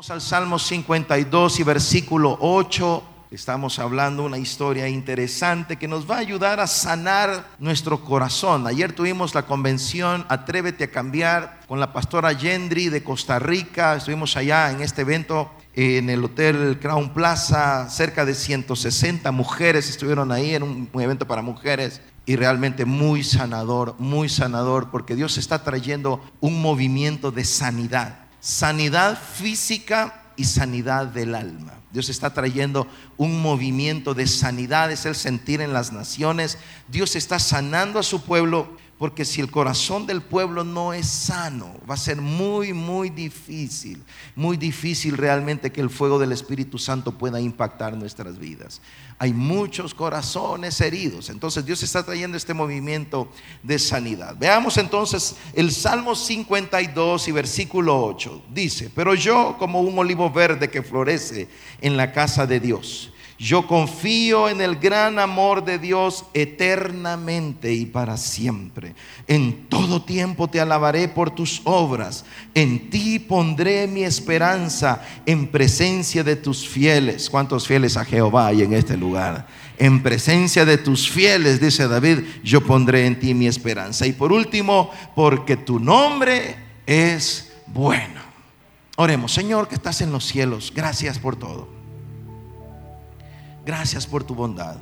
Vamos al Salmo 52 y versículo 8. Estamos hablando una historia interesante que nos va a ayudar a sanar nuestro corazón. Ayer tuvimos la convención Atrévete a cambiar con la pastora Yendri de Costa Rica. Estuvimos allá en este evento en el Hotel Crown Plaza. Cerca de 160 mujeres estuvieron ahí en un, evento para mujeres y realmente muy sanador, muy sanador, porque Dios está trayendo un movimiento de sanidad, sanidad física y sanidad del alma. Dios está trayendo un movimiento de sanidad, es el sentir en las naciones. Dios está sanando a su pueblo, porque si el corazón del pueblo no es sano, va a ser muy, muy difícil, muy difícil realmente que el fuego del Espíritu Santo pueda impactar nuestras vidas. Hay muchos corazones heridos, entonces Dios está trayendo este movimiento de sanidad. Veamos entonces el Salmo 52 y versículo 8. Dice, pero yo como un olivo verde que florece en la casa de Dios yo confío en el gran amor de Dios eternamente y para siempre. En todo tiempo te alabaré por tus obras. En ti pondré mi esperanza en presencia de tus fieles. ¿Cuántos fieles a Jehová hay en este lugar? En presencia de tus fieles, dice David, yo pondré en ti mi esperanza. Y por último, porque tu nombre es bueno. Oremos, Señor que estás en los cielos, gracias por todo. Gracias por tu bondad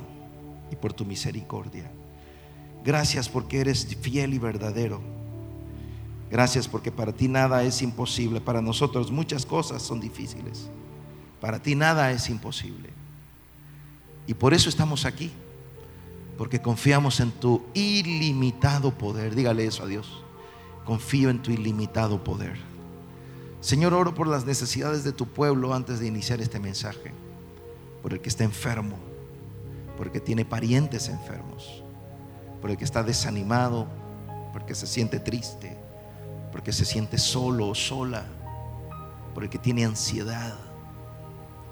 y por tu misericordia. Gracias porque eres fiel y verdadero. Gracias porque para ti nada es imposible. Para nosotros muchas cosas son difíciles. Para ti nada es imposible. Y por eso estamos aquí. Porque confiamos en tu ilimitado poder. Dígale eso a Dios. Confío en tu ilimitado poder. Señor, oro por las necesidades de tu pueblo antes de iniciar este mensaje por el que está enfermo, por el que tiene parientes enfermos, por el que está desanimado, porque se siente triste, porque se siente solo o sola, por el que tiene ansiedad,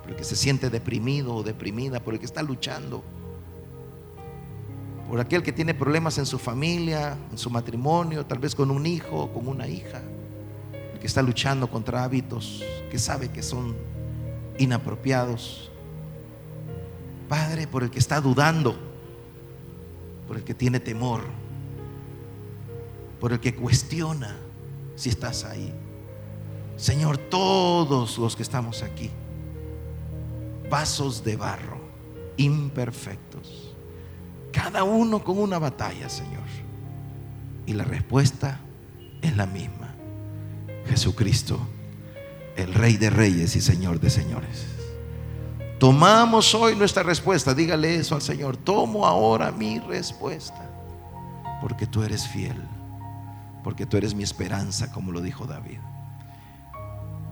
por el que se siente deprimido o deprimida, por el que está luchando, por aquel que tiene problemas en su familia, en su matrimonio, tal vez con un hijo o con una hija, el que está luchando contra hábitos que sabe que son inapropiados, Padre, por el que está dudando, por el que tiene temor, por el que cuestiona si estás ahí. Señor, todos los que estamos aquí, vasos de barro, imperfectos, cada uno con una batalla, Señor. Y la respuesta es la misma. Jesucristo, el Rey de Reyes y Señor de Señores. Tomamos hoy nuestra respuesta. Dígale eso al Señor. Tomo ahora mi respuesta. Porque tú eres fiel. Porque tú eres mi esperanza, como lo dijo David.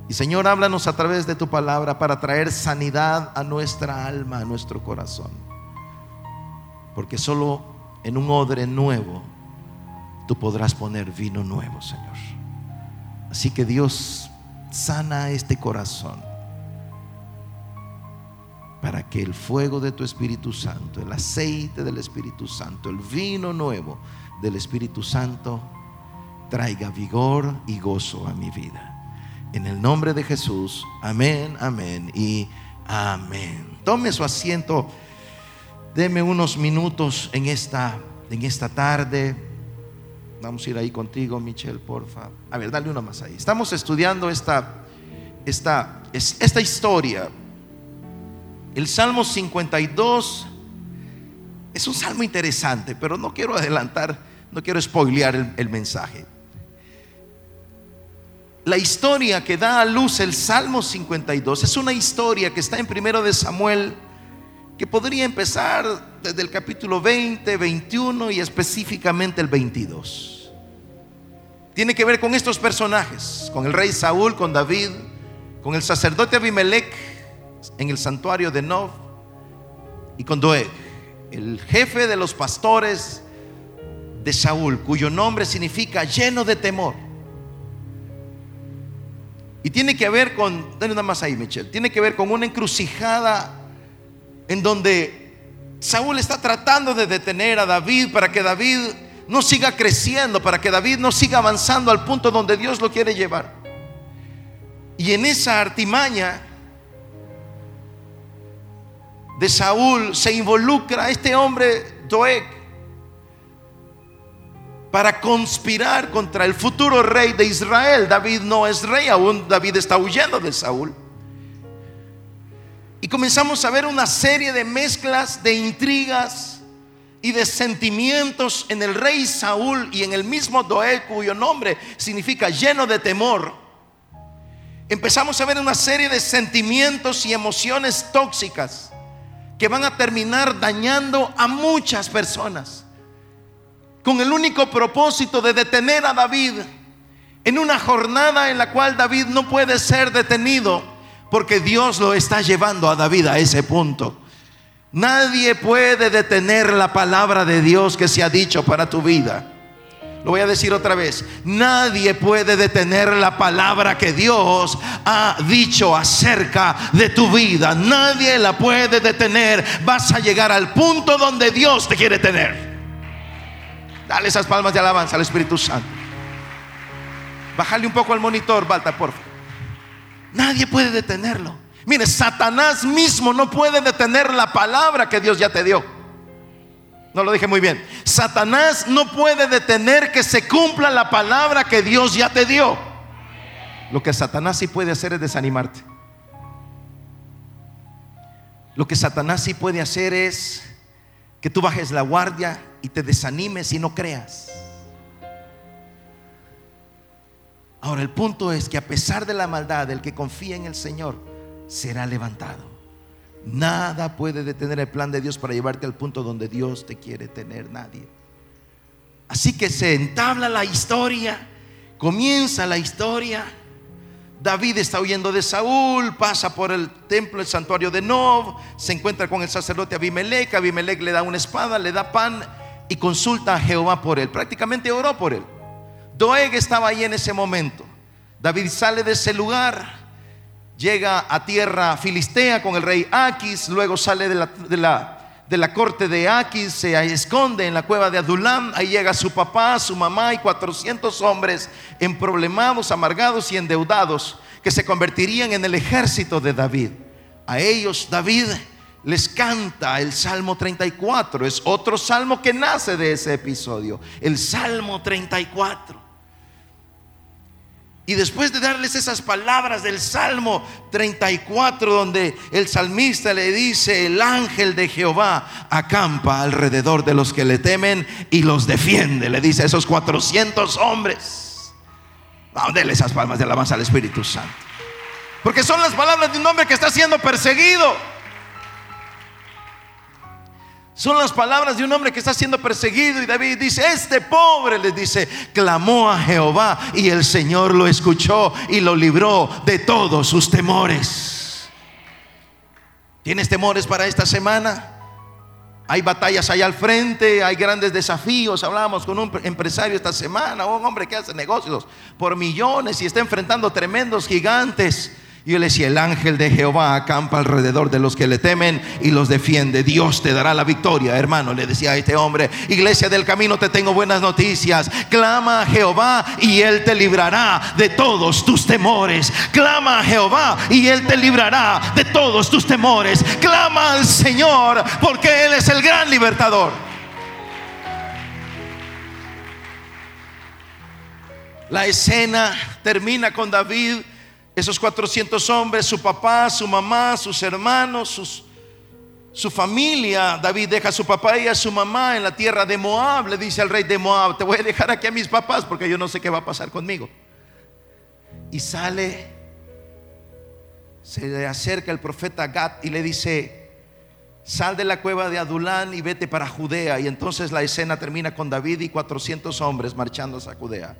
Y Señor, háblanos a través de tu palabra para traer sanidad a nuestra alma, a nuestro corazón. Porque solo en un odre nuevo tú podrás poner vino nuevo, Señor. Así que Dios sana este corazón para que el fuego de tu Espíritu Santo, el aceite del Espíritu Santo, el vino nuevo del Espíritu Santo traiga vigor y gozo a mi vida. En el nombre de Jesús, amén, amén y amén. Tome su asiento, deme unos minutos en esta, en esta tarde. Vamos a ir ahí contigo, Michelle, porfa. A ver, dale una más ahí. Estamos estudiando esta, esta, esta historia el Salmo 52 es un salmo interesante, pero no quiero adelantar, no quiero spoilear el, mensaje. La historia que da a luz el Salmo 52 es una historia que está en primero de Samuel, que podría empezar desde el capítulo 20, 21 y específicamente el 22. Tiene que ver con estos personajes, con el rey Saúl, con David, con el sacerdote Abimelech, en el santuario de Nov y con Doeg, el jefe de los pastores de Saúl, cuyo nombre significa lleno de temor. Y tiene que ver con, dale más ahí, Michelle, tiene que ver con una encrucijada en donde Saúl está tratando de detener a David para que David no siga creciendo, para que David no siga avanzando al punto donde Dios lo quiere llevar. Y en esa artimaña de Saúl se involucra este hombre Doeg para conspirar contra el futuro rey de Israel. David no es rey aún, David está huyendo de Saúl. Y comenzamos a ver una serie de mezclas, de intrigas y de sentimientos en el rey Saúl y en el mismo Doeg, cuyo nombre significa lleno de temor. Empezamos a ver una serie de sentimientos y emociones tóxicas que van a terminar dañando a muchas personas con el único propósito de detener a David en una jornada en la cual David no puede ser detenido porque Dios lo está llevando a David a ese punto. Nadie puede detener la palabra de Dios que se ha dicho para tu vida. Lo voy a decir otra vez. Nadie puede detener la palabra que Dios ha dicho acerca de tu vida. Nadie la puede detener. Vas a llegar al punto donde Dios te quiere tener. Dale esas palmas de alabanza al Espíritu Santo. Bájale un poco al monitor, Balta, por favor. Nadie puede detenerlo. Mire, Satanás mismo no puede detener la palabra que Dios ya te dio. No lo dije muy bien. Satanás no puede detener que se cumpla la palabra que Dios ya te dio. Lo que Satanás sí puede hacer es desanimarte. Lo que Satanás sí puede hacer es que tú bajes la guardia y te desanimes y no creas. Ahora el punto es que a pesar de la maldad, el que confía en el Señor será levantado. Nada puede detener el plan de Dios para llevarte al punto donde Dios te quiere tener, nadie. Así que se entabla la historia, comienza la historia. David está huyendo de Saúl, pasa por el templo, el santuario de Nob, se encuentra con el sacerdote Abimelech, Abimelech le da una espada, le da pan y consulta a Jehová por él. Prácticamente oró por él. Doeg estaba ahí en ese momento. David sale de ese lugar, llega a tierra filistea con el rey Aquis, luego sale de la, de la, de la corte de Aquis, se esconde en la cueva de Adulam, ahí llega su papá, su mamá y 400 hombres emproblemados, amargados y endeudados que se convertirían en el ejército de David. A ellos David les canta el Salmo 34, es otro salmo que nace de ese episodio, el Salmo 34. Y después de darles esas palabras del Salmo 34, donde el salmista le dice, el ángel de Jehová acampa alrededor de los que le temen y los defiende, le dice a esos 400 hombres. Vamos, denle esas palmas de alabanza al Espíritu Santo. Porque son las palabras de un hombre que está siendo perseguido. Son las palabras de un hombre que está siendo perseguido y David dice, este pobre les dice, clamó a Jehová y el Señor lo escuchó y lo libró de todos sus temores. ¿Tienes temores para esta semana? Hay batallas allá al frente, hay grandes desafíos. Hablábamos con un empresario esta semana, un hombre que hace negocios por millones y está enfrentando tremendos gigantes. Yo le decía, el ángel de Jehová acampa alrededor de los que le temen y los defiende. Dios te dará la victoria, hermano. Le decía a este hombre, iglesia del camino, te tengo buenas noticias. Clama a Jehová y Él te librará de todos tus temores. Clama a Jehová y Él te librará de todos tus temores. Clama al Señor porque Él es el gran libertador. La escena termina con David esos 400 hombres, su papá, su mamá, sus hermanos, su familia, David deja a su papá y a su mamá en la tierra de Moab. Le dice al rey de Moab, te voy a dejar aquí a mis papás porque yo no sé qué va a pasar conmigo. Y sale, se le acerca el profeta Gad y le dice, sal de la cueva de Adulán y vete para Judea. Y entonces la escena termina con David y 400 hombres marchando hacia Judea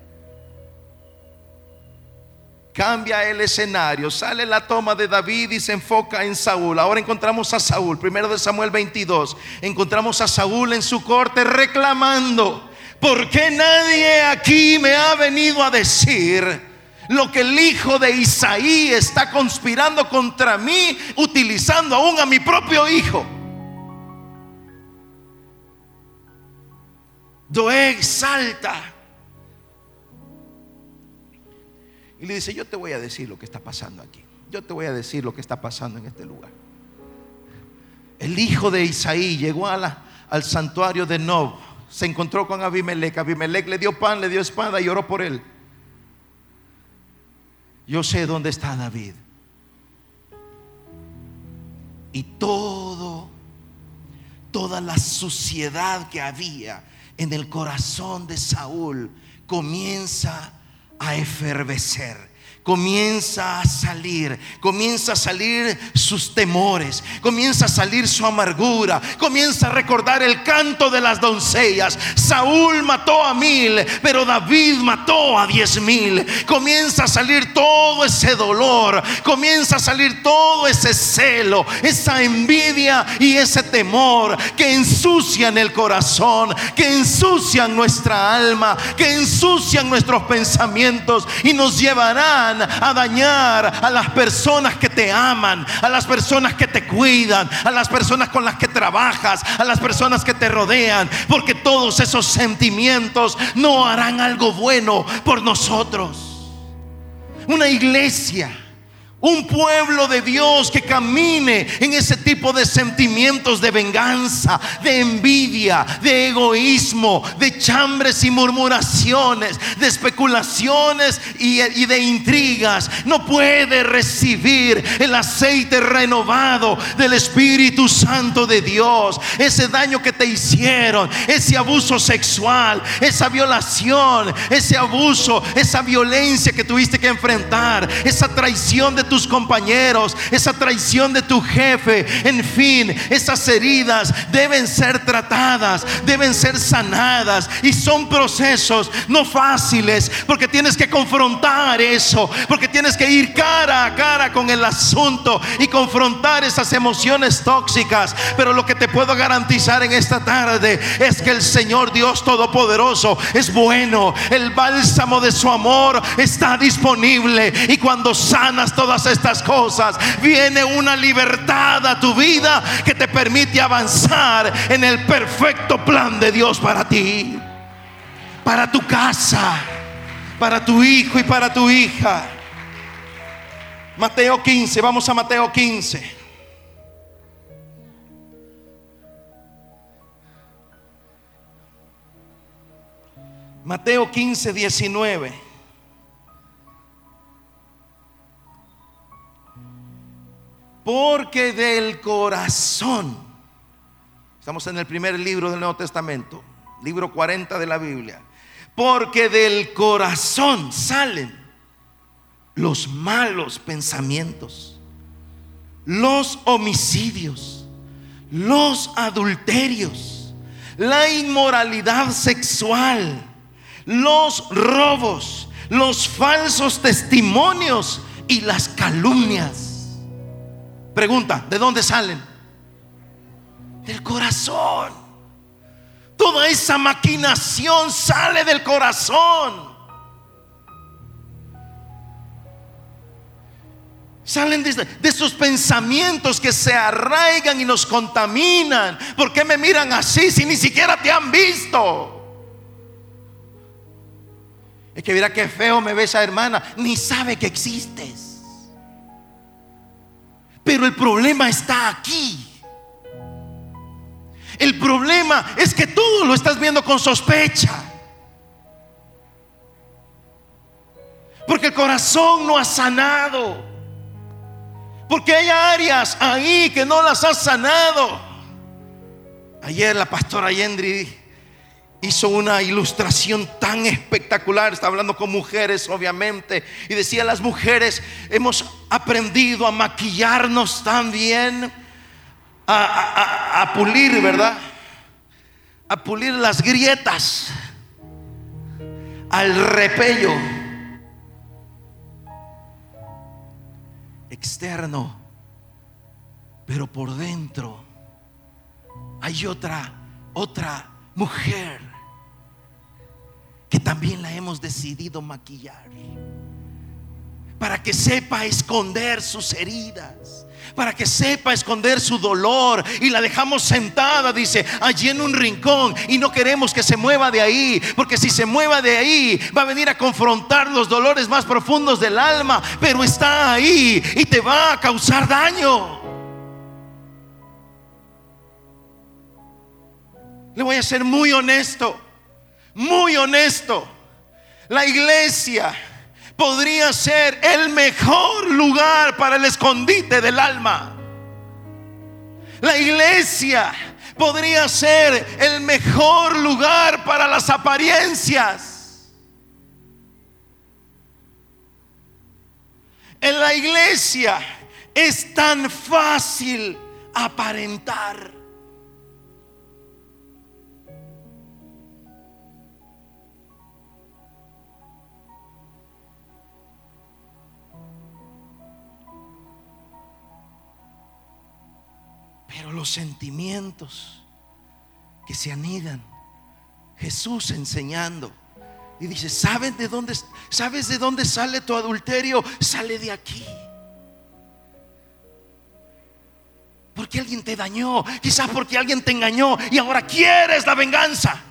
cambia el escenario, sale la toma de David y se enfoca en Saúl. Ahora encontramos a Saúl, primero de Samuel 22, encontramos a Saúl en su corte reclamando, ¿por qué nadie aquí me ha venido a decir? Lo que el hijo de Isaí está conspirando contra mí, utilizando aún a mi propio hijo. Doeg salta Y le dice, yo te voy a decir lo que está pasando aquí. Yo te voy a decir lo que está pasando en este lugar. El hijo de Isaí llegó al santuario de Nob. Se encontró con Abimelech. Abimelech le dio pan, le dio espada y oró por él. Yo sé dónde está David. Y todo, toda la suciedad que había en el corazón de Saúl comienza a efervecer comienza a salir, comienza a salir sus temores, comienza a salir su amargura, comienza a recordar el canto de las doncellas. Saúl mató a mil, pero David mató a diez mil. Comienza a salir todo ese dolor, comienza a salir todo ese celo, esa envidia y ese temor que ensucian el corazón, que ensucian nuestra alma, que ensucian nuestros pensamientos y nos llevarán a dañar a las personas que te aman, a las personas que te cuidan, a las personas con las que trabajas, a las personas que te rodean, porque todos esos sentimientos no harán algo bueno por nosotros. Una iglesia un pueblo de Dios que camine en ese tipo de sentimientos de venganza, de envidia, de egoísmo, de chambres y murmuraciones, de especulaciones y, de intrigas. No puede recibir el aceite renovado del Espíritu Santo de Dios. Ese daño que te hicieron, ese abuso sexual, esa violación, ese abuso, esa violencia que tuviste que enfrentar, esa traición de tu compañeros, esa traición de tu jefe, en fin, esas heridas deben ser tratadas, deben ser sanadas y son procesos no fáciles porque tienes que confrontar eso, porque tienes que ir cara a cara con el asunto y confrontar esas emociones tóxicas. Pero lo que te puedo garantizar en esta tarde es que el Señor Dios Todopoderoso es bueno, el bálsamo de su amor está disponible y cuando sanas todas estas cosas, viene una libertad a tu vida que te permite avanzar en el perfecto plan de Dios para ti, para tu casa, para tu hijo y para tu hija. Mateo 15, vamos a Mateo 15. Mateo 15, 19. Porque del corazón, estamos en el primer libro del Nuevo Testamento, libro 40 de la Biblia, porque del corazón salen los malos pensamientos, los homicidios, los adulterios, la inmoralidad sexual, los robos, los falsos testimonios y las calumnias. Pregunta, ¿de dónde salen? Del corazón. Toda esa maquinación sale del corazón. Salen de, de, esos pensamientos que se arraigan y nos contaminan. ¿Por qué me miran así si ni siquiera te han visto? Es que mira qué feo me ve esa hermana, ni sabe que existes. Pero el problema está aquí. El problema es que tú lo estás viendo con sospecha. Porque el corazón no ha sanado. Porque hay áreas ahí que no las ha sanado. Ayer la pastora Yendri hizo una ilustración tan espectacular, está hablando con mujeres obviamente, y decía, las mujeres hemos aprendido a maquillarnos tan bien, a, pulir, ¿verdad? A pulir las grietas, al repello externo, pero por dentro hay otra, otra mujer también la hemos decidido maquillar. Para que sepa esconder sus heridas, para que sepa esconder su dolor. Y la dejamos sentada, dice, allí en un rincón. Y no queremos que se mueva de ahí, porque si se mueva de ahí va a venir a confrontar los dolores más profundos del alma, pero está ahí y te va a causar daño. Le voy a ser muy honesto, muy honesto. La iglesia podría ser el mejor lugar para el escondite del alma. La iglesia podría ser el mejor lugar para las apariencias. En la iglesia es tan fácil aparentar. Los sentimientos que se anidan, Jesús enseñando. Y dice, ¿sabes de dónde, ¿sabes de dónde sale tu adulterio? Sale de aquí. Porque alguien te dañó, quizás porque alguien te engañó y ahora quieres la venganza.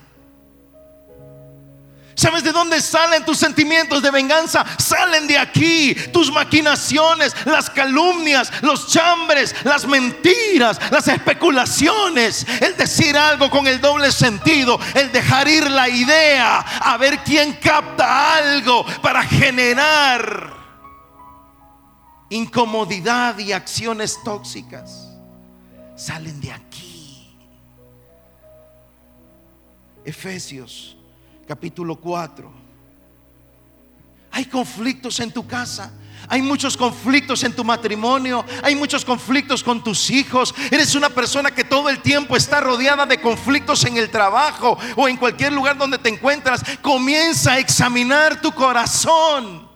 ¿Sabes de dónde salen tus sentimientos de venganza? Salen de aquí. Tus maquinaciones, las calumnias, los chambres, las mentiras, las especulaciones. El decir algo con el doble sentido. El dejar ir la idea. A ver quién capta algo para generar incomodidad y acciones tóxicas. Salen de aquí. Efesios capítulo 4. Hay conflictos en tu casa. Hay muchos conflictos en tu matrimonio, hay muchos conflictos con tus hijos. Eres una persona que todo el tiempo está rodeada de conflictos en el trabajo o en cualquier lugar donde te encuentras. Comienza a examinar tu corazón.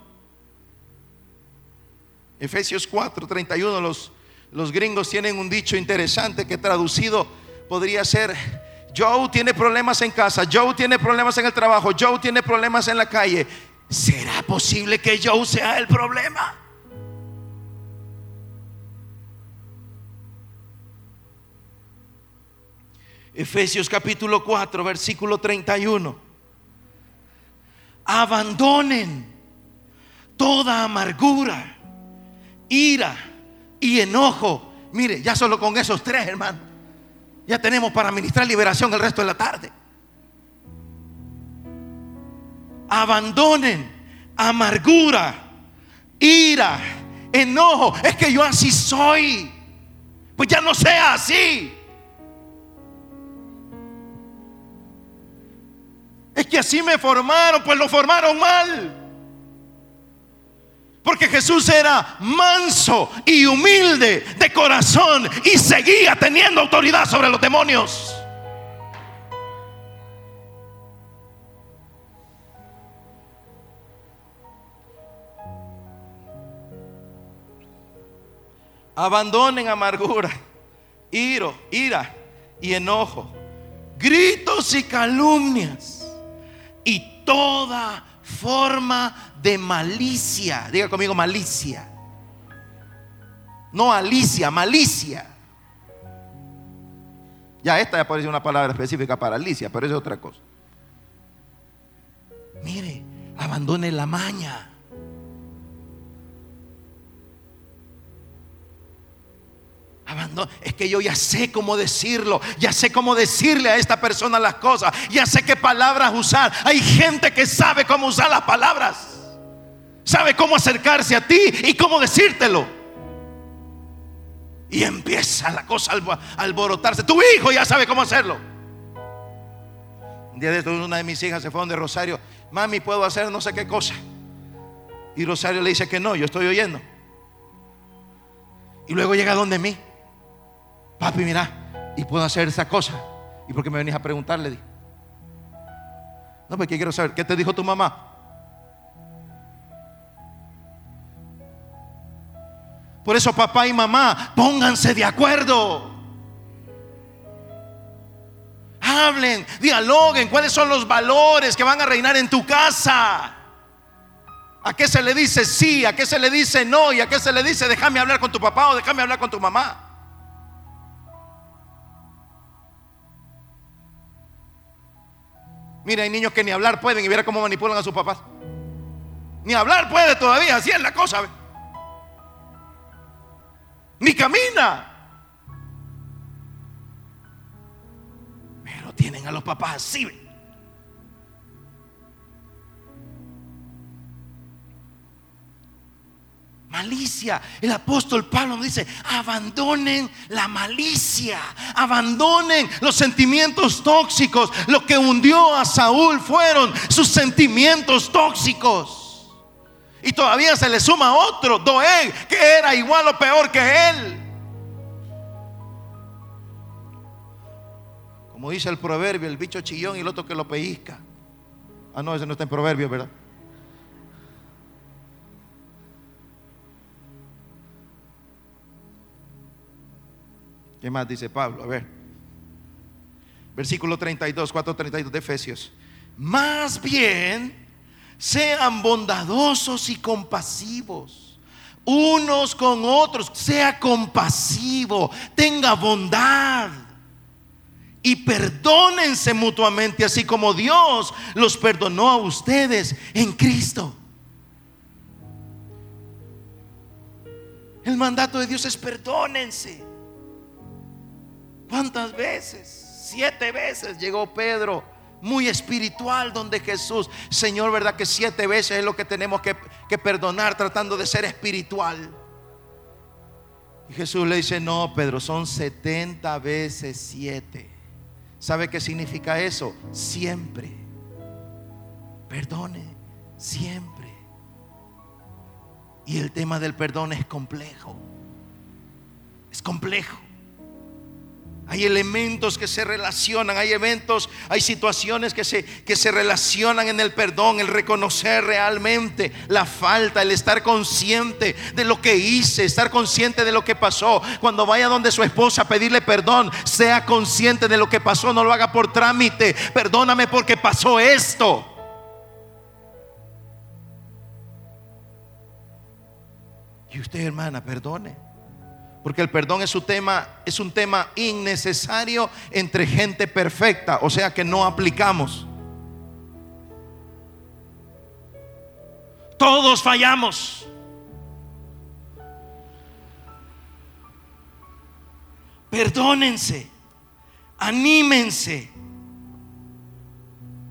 Efesios 4, 31, los, los gringos tienen un dicho interesante que traducido podría ser Joe tiene problemas en casa, Joe tiene problemas en el trabajo, Joe tiene problemas en la calle. ¿Será posible que Joe sea el problema? Efesios capítulo 4, versículo 31. Abandonen toda amargura, ira y enojo. Mire, ya solo con esos tres, hermano ya tenemos para ministrar liberación el resto de la tarde. Abandonen amargura, ira, enojo. Es que yo así soy. Pues ya no sea así. Es que así me formaron, pues lo formaron mal. Porque Jesús era manso y humilde de corazón y seguía teniendo autoridad sobre los demonios. Abandonen amargura, iro, ira y enojo, gritos y calumnias y toda forma de malicia. Diga conmigo malicia. No Alicia, malicia. Ya esta ya ser una palabra específica para Alicia, pero es otra cosa. Mire, abandone la maña. Es que yo ya sé cómo decirlo, ya sé cómo decirle a esta persona las cosas, ya sé qué palabras usar. Hay gente que sabe cómo usar las palabras, sabe cómo acercarse a ti y cómo decírtelo. Y empieza la cosa a alborotarse. Tu hijo ya sabe cómo hacerlo. Un día de esto, una de mis hijas se fue donde Rosario, mami, puedo hacer no sé qué cosa. Y Rosario le dice que no, yo estoy oyendo. Y luego llega donde mí papi, mira, y puedo hacer esa cosa. ¿Y por qué me venís a preguntarle? No, porque quiero saber, ¿qué te dijo tu mamá? Por eso papá y mamá, pónganse de acuerdo. Hablen, dialoguen cuáles son los valores que van a reinar en tu casa. ¿A qué se le dice sí? ¿A qué se le dice no? ¿Y a qué se le dice déjame hablar con tu papá o déjame hablar con tu mamá? Mira, hay niños que ni hablar pueden y verá cómo manipulan a sus papás. Ni hablar puede todavía, así es la cosa. Ni camina. Pero tienen a los papás así. Malicia. El apóstol Pablo dice, abandonen la malicia, abandonen los sentimientos tóxicos. Lo que hundió a Saúl fueron sus sentimientos tóxicos. Y todavía se le suma otro, Doeg, que era igual o peor que él. Como dice el proverbio, el bicho chillón y el otro que lo pellizca. Ah, no, ese no está en proverbio, ¿verdad? ¿Qué más dice Pablo? A ver. Versículo 32, 432 de Efesios. Más bien, sean bondadosos y compasivos unos con otros. Sea compasivo, tenga bondad. Y perdónense mutuamente, así como Dios los perdonó a ustedes en Cristo. El mandato de Dios es perdónense. ¿Cuántas veces? Siete veces llegó Pedro, muy espiritual, donde Jesús, Señor, ¿verdad que siete veces es lo que tenemos que, perdonar tratando de ser espiritual? Y Jesús le dice, no, Pedro, son setenta veces siete. ¿Sabe qué significa eso? Siempre. Perdone, siempre. Y el tema del perdón es complejo. Es complejo. Hay elementos que se relacionan, hay eventos, hay situaciones que se, que se relacionan en el perdón, el reconocer realmente la falta, el estar consciente de lo que hice, estar consciente de lo que pasó. Cuando vaya donde su esposa a pedirle perdón, sea consciente de lo que pasó, no lo haga por trámite. Perdóname porque pasó esto. Y usted, hermana, perdone. Porque el perdón es un tema, es un tema innecesario entre gente perfecta, o sea que no aplicamos. Todos fallamos. Perdónense, anímense,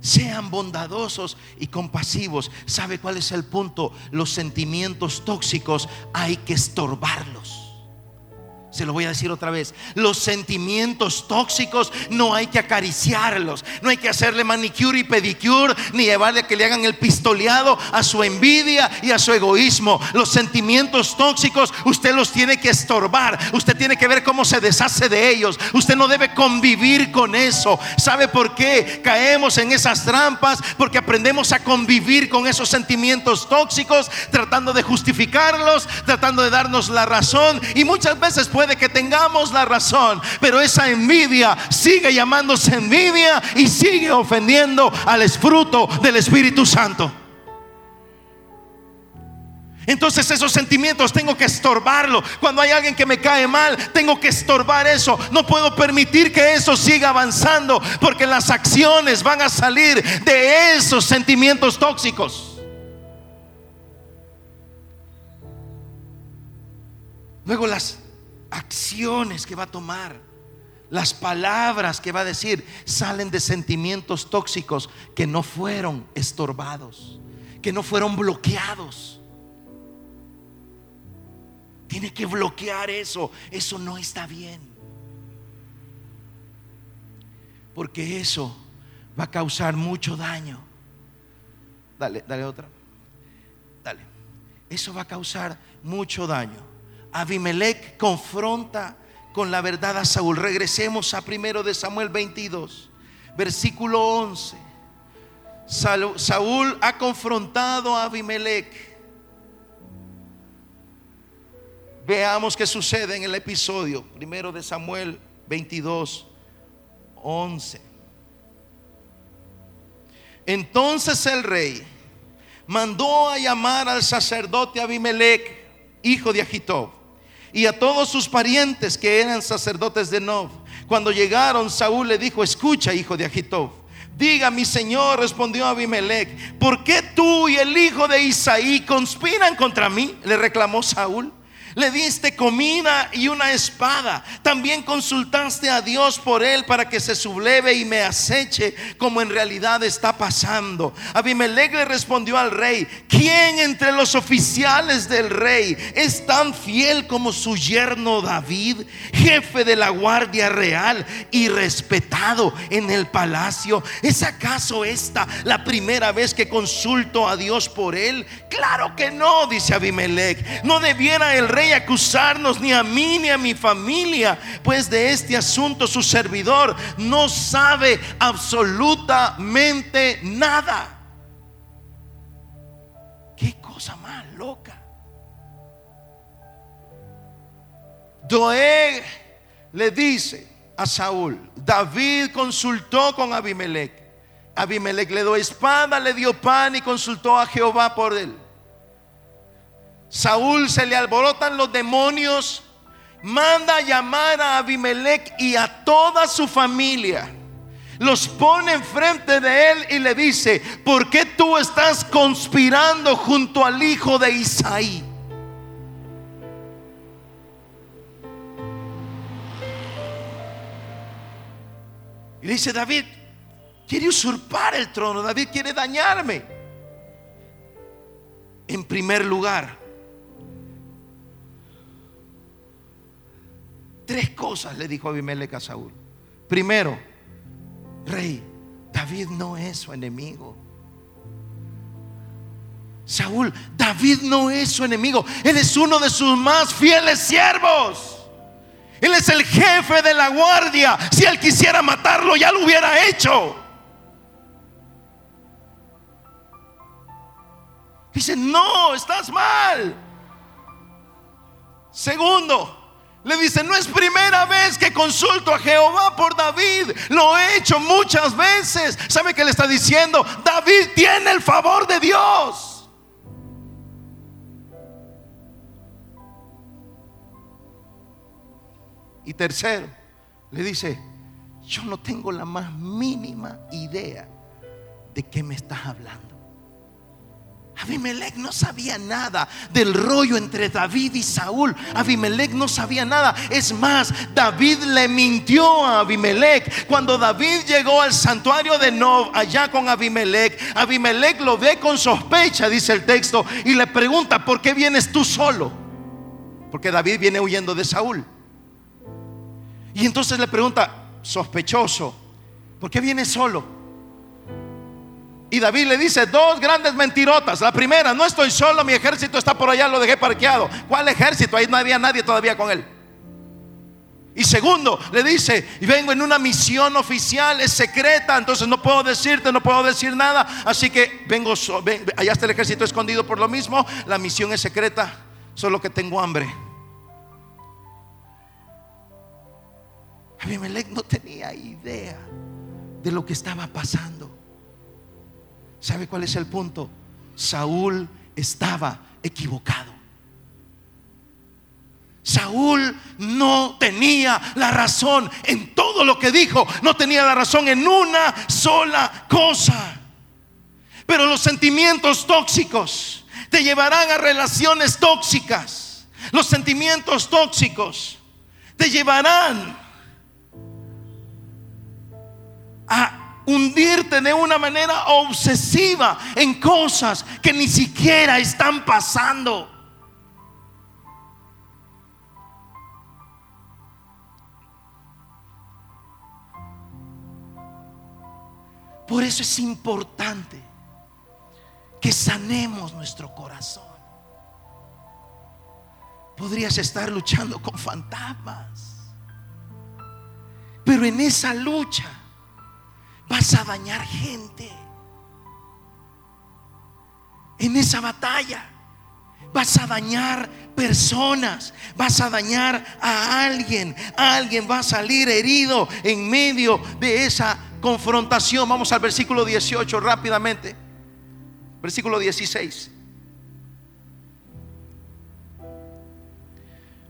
sean bondadosos y compasivos. ¿Sabe cuál es el punto? Los sentimientos tóxicos hay que estorbarlos. Se lo voy a decir otra vez. Los sentimientos tóxicos no hay que acariciarlos. No hay que hacerle manicure y pedicure. Ni llevarle a que le hagan el pistoleado a su envidia y a su egoísmo. Los sentimientos tóxicos usted los tiene que estorbar. Usted tiene que ver cómo se deshace de ellos. Usted no debe convivir con eso. ¿Sabe por qué caemos en esas trampas? Porque aprendemos a convivir con esos sentimientos tóxicos. Tratando de justificarlos. Tratando de darnos la razón. Y muchas veces puede que tengamos la razón, pero esa envidia sigue llamándose envidia y sigue ofendiendo al fruto del Espíritu Santo. Entonces esos sentimientos tengo que estorbarlo. Cuando hay alguien que me cae mal, tengo que estorbar eso. No puedo permitir que eso siga avanzando porque las acciones van a salir de esos sentimientos tóxicos. Luego las acciones que va a tomar, las palabras que va a decir, salen de sentimientos tóxicos que no fueron estorbados, que no fueron bloqueados. Tiene que bloquear eso. Eso no está bien. Porque eso va a causar mucho daño. Dale, dale otra. Dale. Eso va a causar mucho daño. Abimelech confronta con la verdad a Saúl. Regresemos a primero de Samuel 22, versículo 11. Saúl ha confrontado a Abimelech. Veamos qué sucede en el episodio primero de Samuel 22, 11. Entonces el rey mandó a llamar al sacerdote Abimelech, hijo de Agitob, y a todos sus parientes que eran sacerdotes de Nob. Cuando llegaron, Saúl le dijo, escucha, hijo de Agitob. Diga, mi señor, respondió Abimelech, ¿por qué tú y el hijo de Isaí conspiran contra mí? Le reclamó Saúl le diste comida y una espada. También consultaste a Dios por él para que se subleve y me aceche como en realidad está pasando. Abimelech le respondió al rey, ¿quién entre los oficiales del rey es tan fiel como su yerno David, jefe de la guardia real y respetado en el palacio? ¿Es acaso esta la primera vez que consulto a Dios por él? Claro que no, dice Abimelech. No debiera el rey acusarnos ni a mí ni a mi familia, pues de este asunto su servidor no sabe absolutamente nada. Qué cosa más loca. Doeg le dice a Saúl, David consultó con Abimelech. Abimelech le dio espada, le dio pan y consultó a Jehová por él. Saúl se le alborotan los demonios, manda llamar a Abimelech y a toda su familia. Los pone enfrente de él y le dice, ¿por qué tú estás conspirando junto al hijo de Isaí? Y dice David, quiere usurpar el trono, David quiere dañarme. En primer lugar, Tres cosas le dijo Abimelech a Saúl. Primero, rey, David no es su enemigo. Saúl, David no es su enemigo. Él es uno de sus más fieles siervos. Él es el jefe de la guardia. Si él quisiera matarlo, ya lo hubiera hecho. Dice, no, estás mal. Segundo, le dice, no es primera vez que consulto a Jehová por David. Lo he hecho muchas veces. ¿Sabe qué le está diciendo? David tiene el favor de Dios. Y tercero, le dice, yo no tengo la más mínima idea de qué me estás hablando. Abimelech no sabía nada del rollo entre David y Saúl. Abimelech no sabía nada. Es más, David le mintió a Abimelech. Cuando David llegó al santuario de Nob, allá con Abimelech, Abimelech lo ve con sospecha, dice el texto, y le pregunta, ¿por qué vienes tú solo? Porque David viene huyendo de Saúl. Y entonces le pregunta, sospechoso, ¿por qué vienes solo? Y David le dice dos grandes mentirotas. La primera, no estoy solo, mi ejército está por allá, lo dejé parqueado. ¿Cuál ejército? Ahí no había nadie todavía con él. Y segundo, le dice, vengo en una misión oficial, es secreta, entonces no puedo decirte, no puedo decir nada. Así que vengo, allá está el ejército escondido por lo mismo, la misión es secreta, solo que tengo hambre. Abimelech no tenía idea de lo que estaba pasando. ¿Sabe cuál es el punto? Saúl estaba equivocado. Saúl no tenía la razón en todo lo que dijo, no tenía la razón en una sola cosa. Pero los sentimientos tóxicos te llevarán a relaciones tóxicas. Los sentimientos tóxicos te llevarán a hundirte de una manera obsesiva en cosas que ni siquiera están pasando. Por eso es importante que sanemos nuestro corazón. Podrías estar luchando con fantasmas, pero en esa lucha vas a dañar gente. En esa batalla vas a dañar personas, vas a dañar a alguien, alguien va a salir herido en medio de esa confrontación. Vamos al versículo 18 rápidamente. Versículo 16.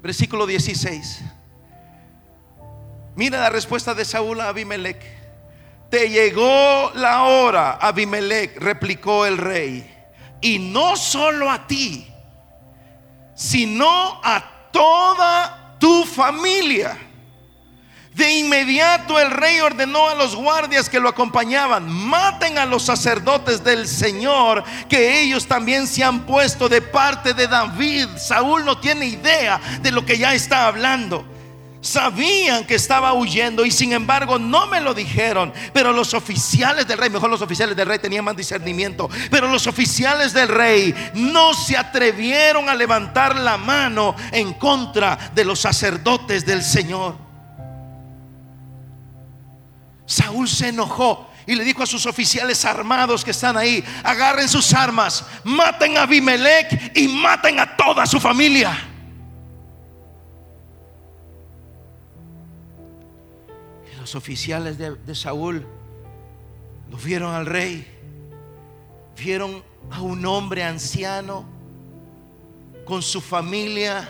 Versículo 16. Mira la respuesta de Saúl a Abimelech. Te llegó la hora, Abimelech, replicó el rey. Y no solo a ti, sino a toda tu familia. De inmediato el rey ordenó a los guardias que lo acompañaban, maten a los sacerdotes del Señor, que ellos también se han puesto de parte de David. Saúl no tiene idea de lo que ya está hablando. Sabían que estaba huyendo y sin embargo no me lo dijeron. Pero los oficiales del rey, mejor los oficiales del rey tenían más discernimiento. Pero los oficiales del rey no se atrevieron a levantar la mano en contra de los sacerdotes del Señor. Saúl se enojó y le dijo a sus oficiales armados que están ahí, agarren sus armas, maten a Abimelech y maten a toda su familia. Los oficiales de, de Saúl lo vieron al rey, vieron a un hombre anciano con su familia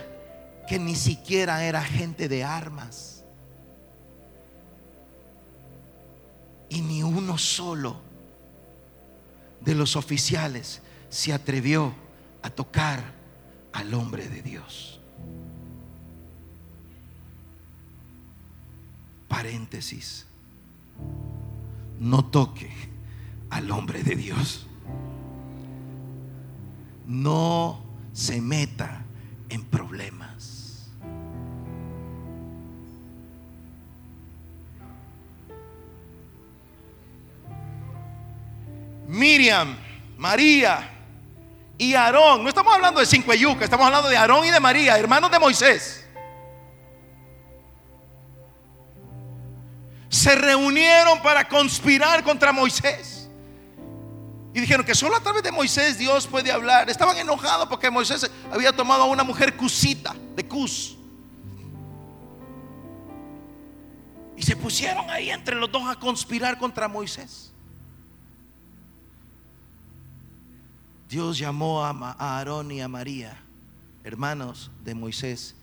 que ni siquiera era gente de armas. Y ni uno solo de los oficiales se atrevió a tocar al hombre de Dios. Paréntesis. No toque al hombre de Dios. No se meta en problemas. Miriam, María y Aarón. No estamos hablando de cinco yucas, estamos hablando de Aarón y de María, hermanos de Moisés. Se reunieron para conspirar contra Moisés. Y dijeron que solo a través de Moisés Dios puede hablar. Estaban enojados porque Moisés había tomado a una mujer cusita, de Cus. Y se pusieron ahí entre los dos a conspirar contra Moisés. Dios llamó a Aarón y a María, hermanos de Moisés,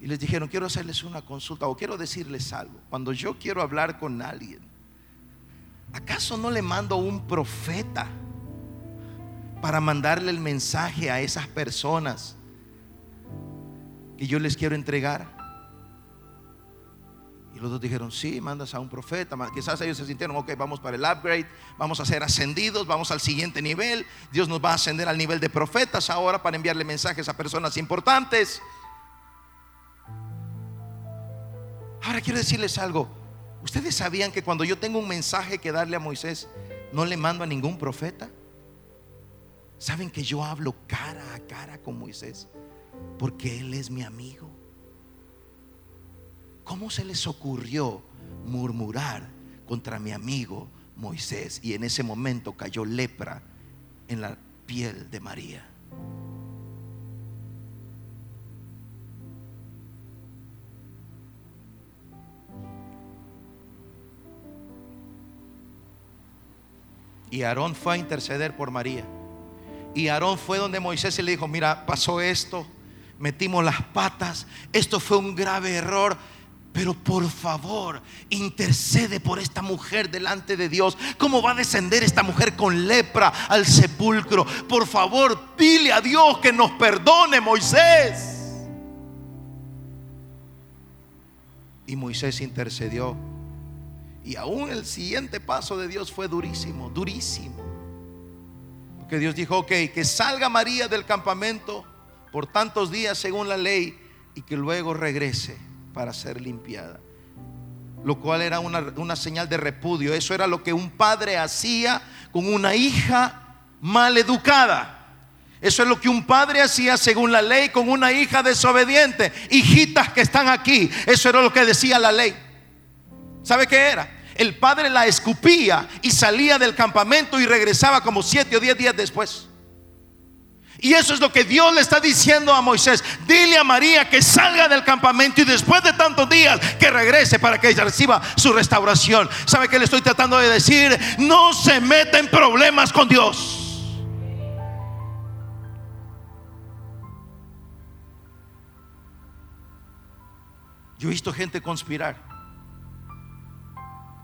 y les dijeron, quiero hacerles una consulta o quiero decirles algo. Cuando yo quiero hablar con alguien, ¿acaso no le mando un profeta para mandarle el mensaje a esas personas que yo les quiero entregar? los dos dijeron, sí, mandas a un profeta. Quizás ellos se sintieron, ok, vamos para el upgrade, vamos a ser ascendidos, vamos al siguiente nivel. Dios nos va a ascender al nivel de profetas ahora para enviarle mensajes a personas importantes. Ahora quiero decirles algo. ¿Ustedes sabían que cuando yo tengo un mensaje que darle a Moisés, no le mando a ningún profeta? ¿Saben que yo hablo cara a cara con Moisés? Porque él es mi amigo. ¿Cómo se les ocurrió murmurar contra mi amigo Moisés? Y en ese momento cayó lepra en la piel de María. Y Aarón fue a interceder por María. Y Aarón fue donde Moisés y le dijo, mira, pasó esto, metimos las patas, esto fue un grave error pero por favor, intercede por esta mujer delante de Dios. ¿Cómo va a descender esta mujer con lepra al sepulcro? Por favor, dile a Dios que nos perdone, Moisés. Y Moisés intercedió. Y aún el siguiente paso de Dios fue durísimo, durísimo. Porque Dios dijo, ok, que salga María del campamento por tantos días según la ley y que luego regrese para ser limpiada. Lo cual era una, señal de repudio. Eso era lo que un padre hacía con una hija mal educada. Eso es lo que un padre hacía según la ley con una hija desobediente. Hijitas que están aquí. Eso era lo que decía la ley. ¿Sabe qué era? El padre la escupía y salía del campamento y regresaba como siete o diez días después. Y eso es lo que Dios le está diciendo a Moisés. Dile a María que salga del campamento y después de tantos días que regrese para que ella reciba su restauración. ¿Sabe qué le estoy tratando de decir? No se meta en problemas con Dios. Yo he visto gente conspirar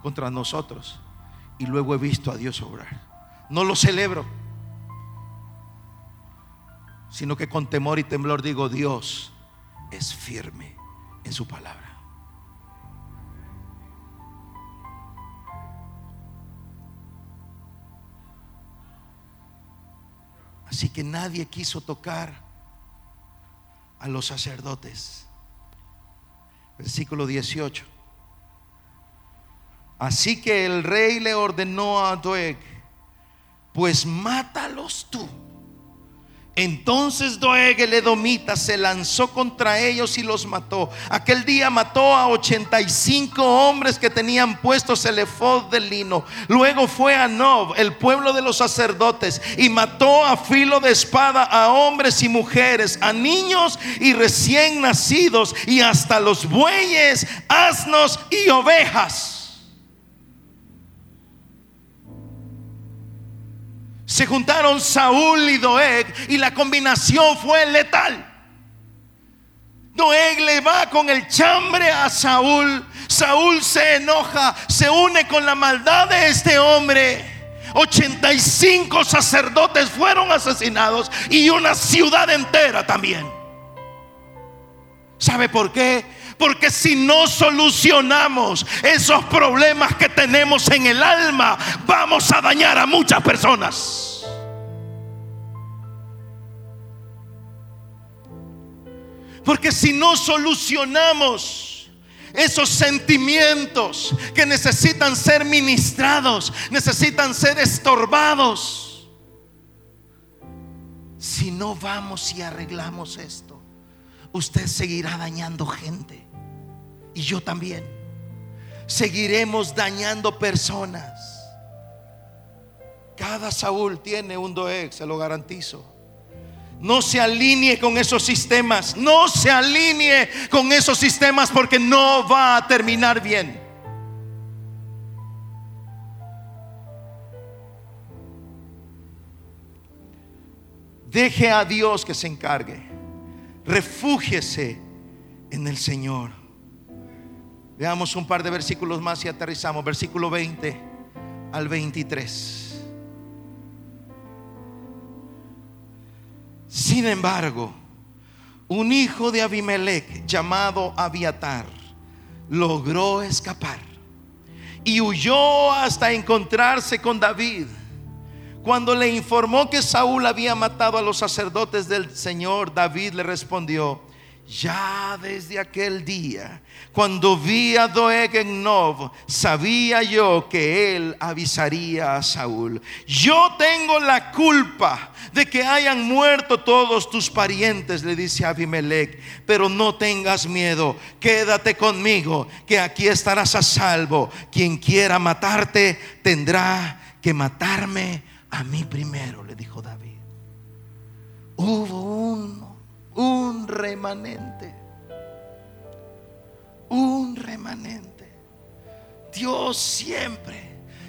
contra nosotros y luego he visto a Dios obrar. No lo celebro, sino que con temor y temblor digo, Dios es firme en su palabra. Así que nadie quiso tocar a los sacerdotes. Versículo 18. Así que el rey le ordenó a Doeg, pues mátalos tú entonces Doeg el Edomita se lanzó contra ellos y los mató. Aquel día mató a 85 hombres que tenían puestos el efod de lino. Luego fue a Nob, el pueblo de los sacerdotes, y mató a filo de espada a hombres y mujeres, a niños y recién nacidos, y hasta los bueyes, asnos y ovejas. Se juntaron Saúl y Doeg y la combinación fue letal. Doeg le va con el chambre a Saúl. Saúl se enoja, se une con la maldad de este hombre. 85 sacerdotes fueron asesinados y una ciudad entera también. ¿Sabe por qué? Porque si no solucionamos esos problemas que tenemos en el alma, vamos a dañar a muchas personas. Porque si no solucionamos esos sentimientos que necesitan ser ministrados, necesitan ser estorbados, si no vamos y arreglamos esto, usted seguirá dañando gente y yo también. Seguiremos dañando personas. Cada Saúl tiene un Doeg, se lo garantizo. No se alinee con esos sistemas. No se alinee con esos sistemas porque no va a terminar bien. Deje a Dios que se encargue. Refúgiese en el Señor. Veamos un par de versículos más y aterrizamos. Versículo 20 al 23. Sin embargo, un hijo de Abimelech llamado Abiatar logró escapar y huyó hasta encontrarse con David. Cuando le informó que Saúl había matado a los sacerdotes del Señor, David le respondió, ya desde aquel día, cuando vi a Doeg en Nob, sabía yo que él avisaría a Saúl. Yo tengo la culpa de que hayan muerto todos tus parientes, le dice Abimelech, pero no tengas miedo, quédate conmigo, que aquí estarás a salvo. Quien quiera matarte tendrá que matarme a mí primero, le dijo David. Hubo un un remanente. Un remanente. Dios siempre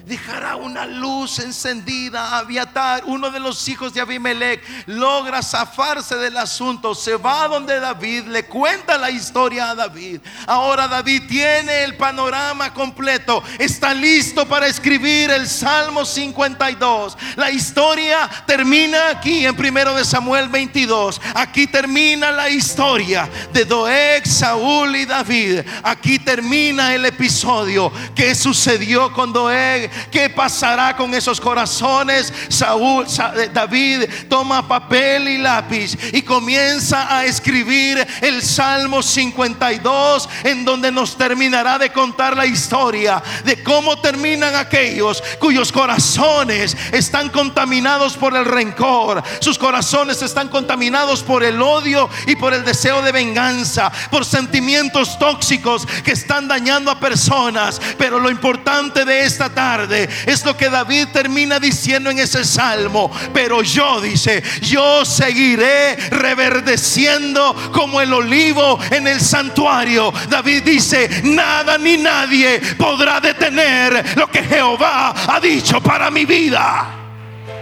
dejará una luz encendida Abiatar, uno de los hijos de Abimelech, logra zafarse del asunto, se va donde David, le cuenta la historia a David. Ahora David tiene el panorama completo, está listo para escribir el Salmo 52. La historia termina aquí en primero de Samuel 22. Aquí termina la historia de Doeg, Saúl y David. Aquí termina el episodio que sucedió con Doeg ¿Qué pasará con esos corazones? Saúl, eh, David toma papel y lápiz y comienza a escribir el Salmo 52 en donde nos terminará de contar la historia de cómo terminan aquellos cuyos corazones están contaminados por el rencor, sus corazones están contaminados por el odio y por el deseo de venganza, por sentimientos tóxicos que están dañando a personas. Pero lo importante de esta tarde es lo que David termina diciendo en ese salmo. Pero yo, dice, yo seguiré reverdeciendo como el olivo en el santuario. David dice, nada ni nadie podrá detener lo que Jehová ha dicho para mi vida.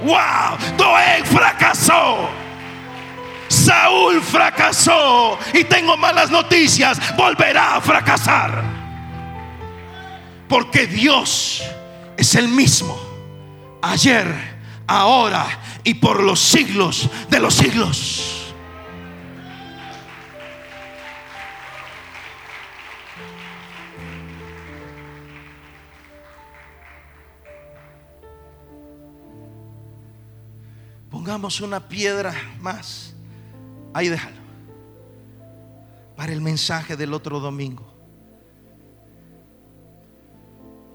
Wow, Doeg fracasó. Saúl fracasó y tengo malas noticias, volverá a fracasar. Porque Dios es el mismo ayer, ahora y por los siglos de los siglos. Pongamos una piedra más. Ahí déjalo. Para el mensaje del otro domingo.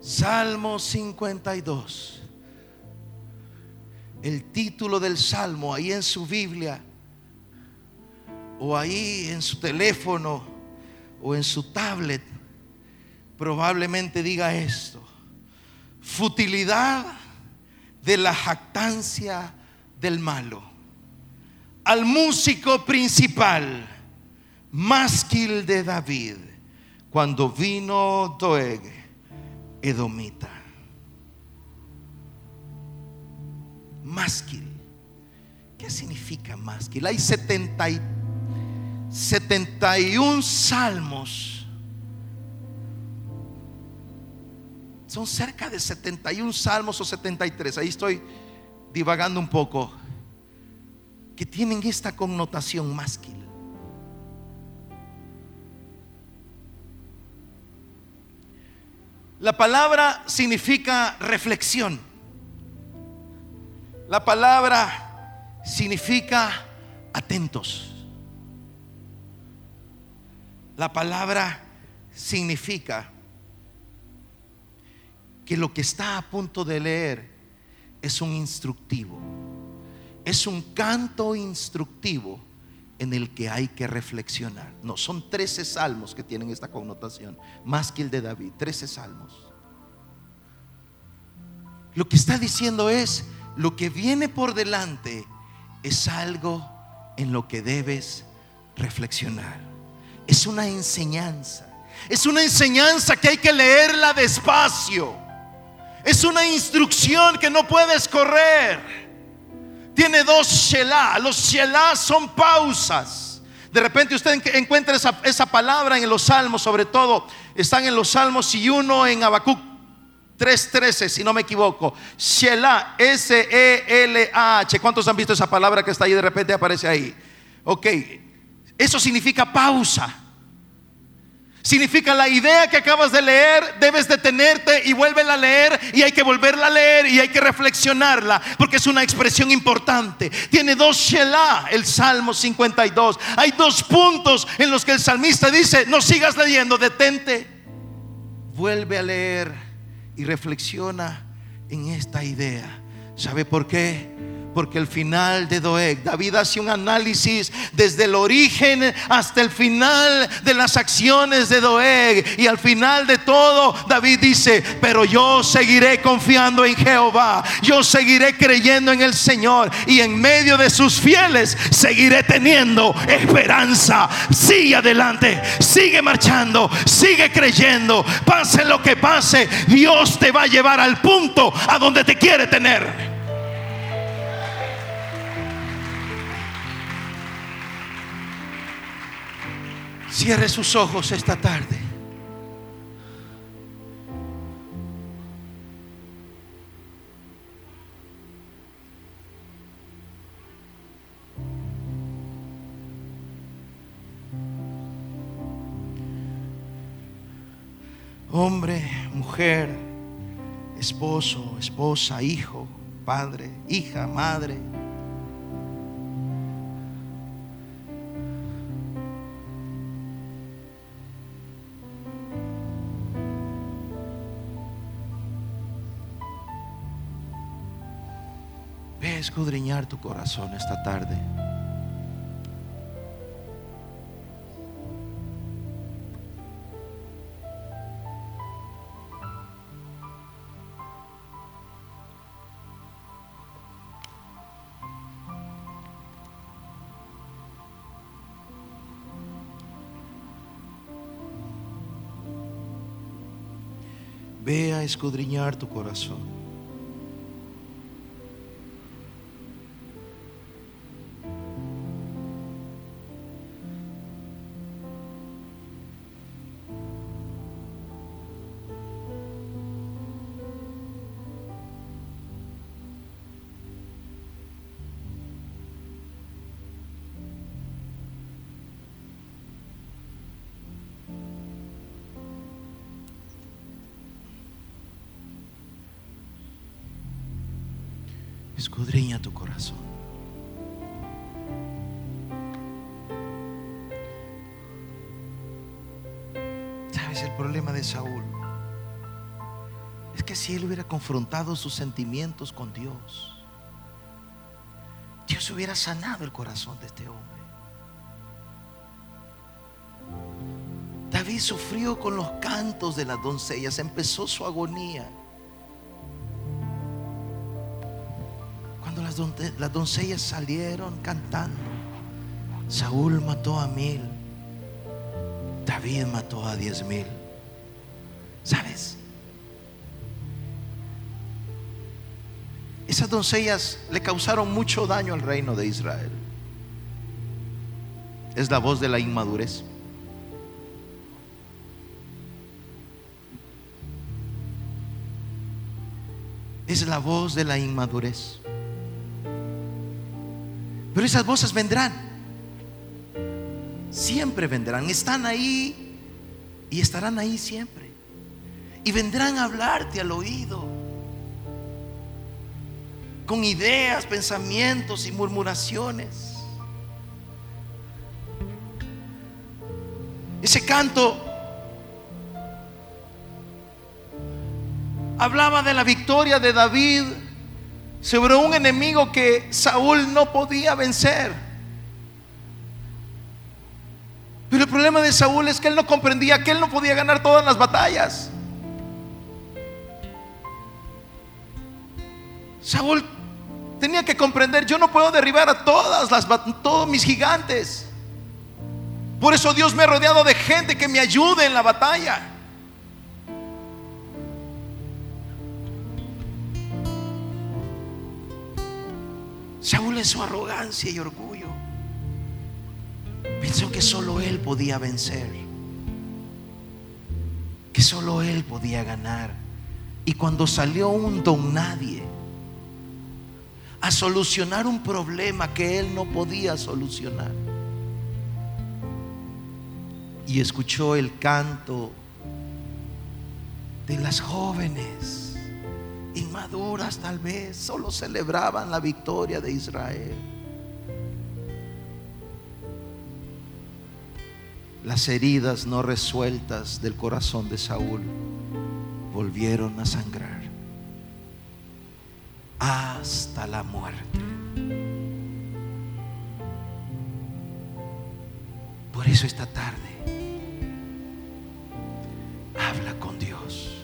Salmo 52. El título del salmo ahí en su Biblia o ahí en su teléfono o en su tablet probablemente diga esto. Futilidad de la jactancia del malo. Al músico principal, másquil de David, cuando vino Doeg, Edomita. Másquil. ¿Qué significa másquil? Hay 70 71 salmos. Son cerca de 71 salmos o 73. Ahí estoy divagando un poco, que tienen esta connotación máscula. La palabra significa reflexión. La palabra significa atentos. La palabra significa que lo que está a punto de leer es un instructivo. Es un canto instructivo en el que hay que reflexionar. No, son 13 salmos que tienen esta connotación, más que el de David, 13 salmos. Lo que está diciendo es, lo que viene por delante es algo en lo que debes reflexionar. Es una enseñanza. Es una enseñanza que hay que leerla despacio. Es una instrucción que no puedes correr. Tiene dos Shelah. Los Shelah son pausas. De repente usted encuentra esa, palabra en los salmos, sobre todo están en los salmos y uno en Habacuc 3.13, si no me equivoco. Shelah, S-E-L-A-H. ¿Cuántos han visto esa palabra que está ahí de repente aparece ahí? Ok, eso significa pausa. Significa la idea que acabas de leer, debes detenerte y vuélvela a leer y hay que volverla a leer y hay que reflexionarla porque es una expresión importante. Tiene dos Shelah, el Salmo 52. Hay dos puntos en los que el salmista dice, no sigas leyendo, detente, vuelve a leer y reflexiona en esta idea. ¿Sabe por qué? Porque el final de Doeg, David hace un análisis desde el origen hasta el final de las acciones de Doeg. Y al final de todo, David dice, pero yo seguiré confiando en Jehová. Yo seguiré creyendo en el Señor. Y en medio de sus fieles, seguiré teniendo esperanza. Sigue adelante, sigue marchando, sigue creyendo. Pase lo que pase, Dios te va a llevar al punto a donde te quiere tener. Cierre sus ojos esta tarde. Hombre, mujer, esposo, esposa, hijo, padre, hija, madre escudriñar tu corazón esta tarde. Ve a escudriñar tu corazón. Confrontado sus sentimientos con Dios, Dios hubiera sanado el corazón de este hombre. David sufrió con los cantos de las doncellas, empezó su agonía. Cuando las, las doncellas salieron cantando, Saúl mató a mil, David mató a diez mil. Esas doncellas le causaron mucho daño al reino de Israel. Es la voz de la inmadurez. Es la voz de la inmadurez. Pero esas voces vendrán. Siempre vendrán. Están ahí y estarán ahí siempre. Y vendrán a hablarte al oído. Con ideas, pensamientos y murmuraciones. Ese canto hablaba de la victoria de David sobre un enemigo que Saúl no podía vencer. Pero el problema de Saúl es que él no comprendía que él no podía ganar todas las batallas. Saúl tenía que comprender, yo no puedo derribar a todas las todos mis gigantes. Por eso Dios me ha rodeado de gente que me ayude en la batalla. Saúl en su arrogancia y orgullo pensó que solo él podía vencer, que solo él podía ganar. Y cuando salió un don nadie a solucionar un problema que él no podía solucionar, y escuchó el canto de las jóvenes, inmaduras tal vez, solo celebraban la victoria de Israel. Las heridas no resueltas del corazón de Saúl volvieron a sangrar hasta la muerte. Por eso esta tarde habla con Dios.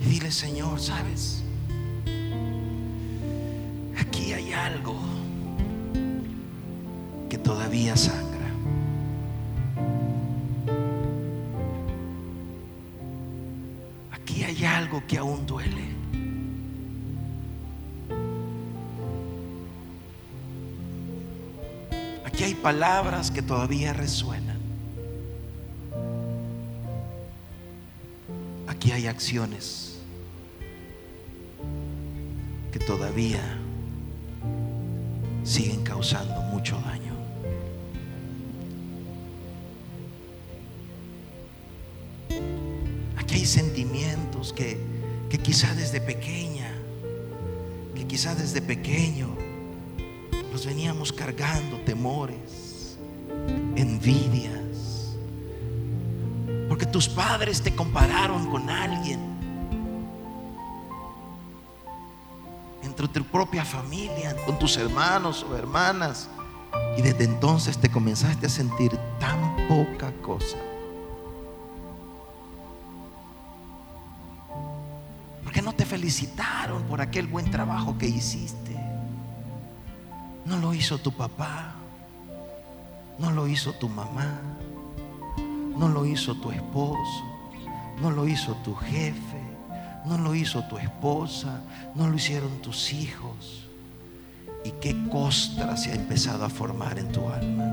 Y dile, Señor, ¿sabes? Aquí hay algo que todavía sangra. Que aún duele. Aquí hay palabras que todavía resuenan. Aquí hay acciones que todavía siguen causando mucho daño. Sentimientos que, que quizá desde pequeña, que quizá desde pequeño los veníamos cargando, temores, envidias, porque tus padres te compararon con alguien tu propia familia, con tus hermanos o hermanas. Y desde entonces te comenzaste a sentir tan poca cosa. Felicitaron por aquel buen trabajo que hiciste? No lo hizo tu papá, no lo hizo tu mamá, no lo hizo tu esposo, no lo hizo tu jefe no lo hizo tu esposa, no lo hicieron tus hijos. ¿Y qué costra se ha empezado a formar en tu alma?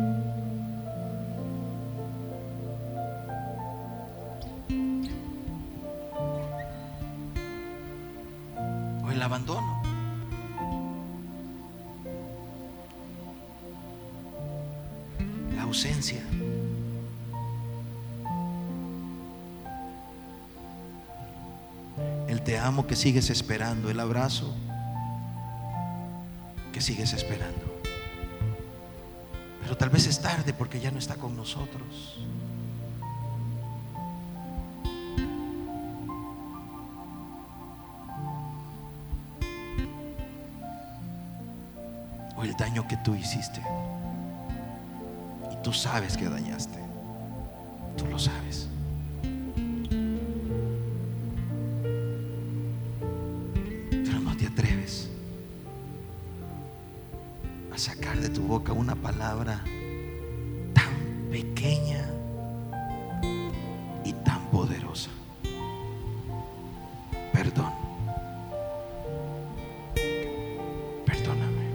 Sigues esperando, el abrazo que sigues esperando. Pero tal vez es tarde porque ya no está con nosotros. O el daño que tú hiciste. Y tú sabes que dañaste. Tú lo sabes. Palabra tan pequeña y tan poderosa. Perdón. Perdóname.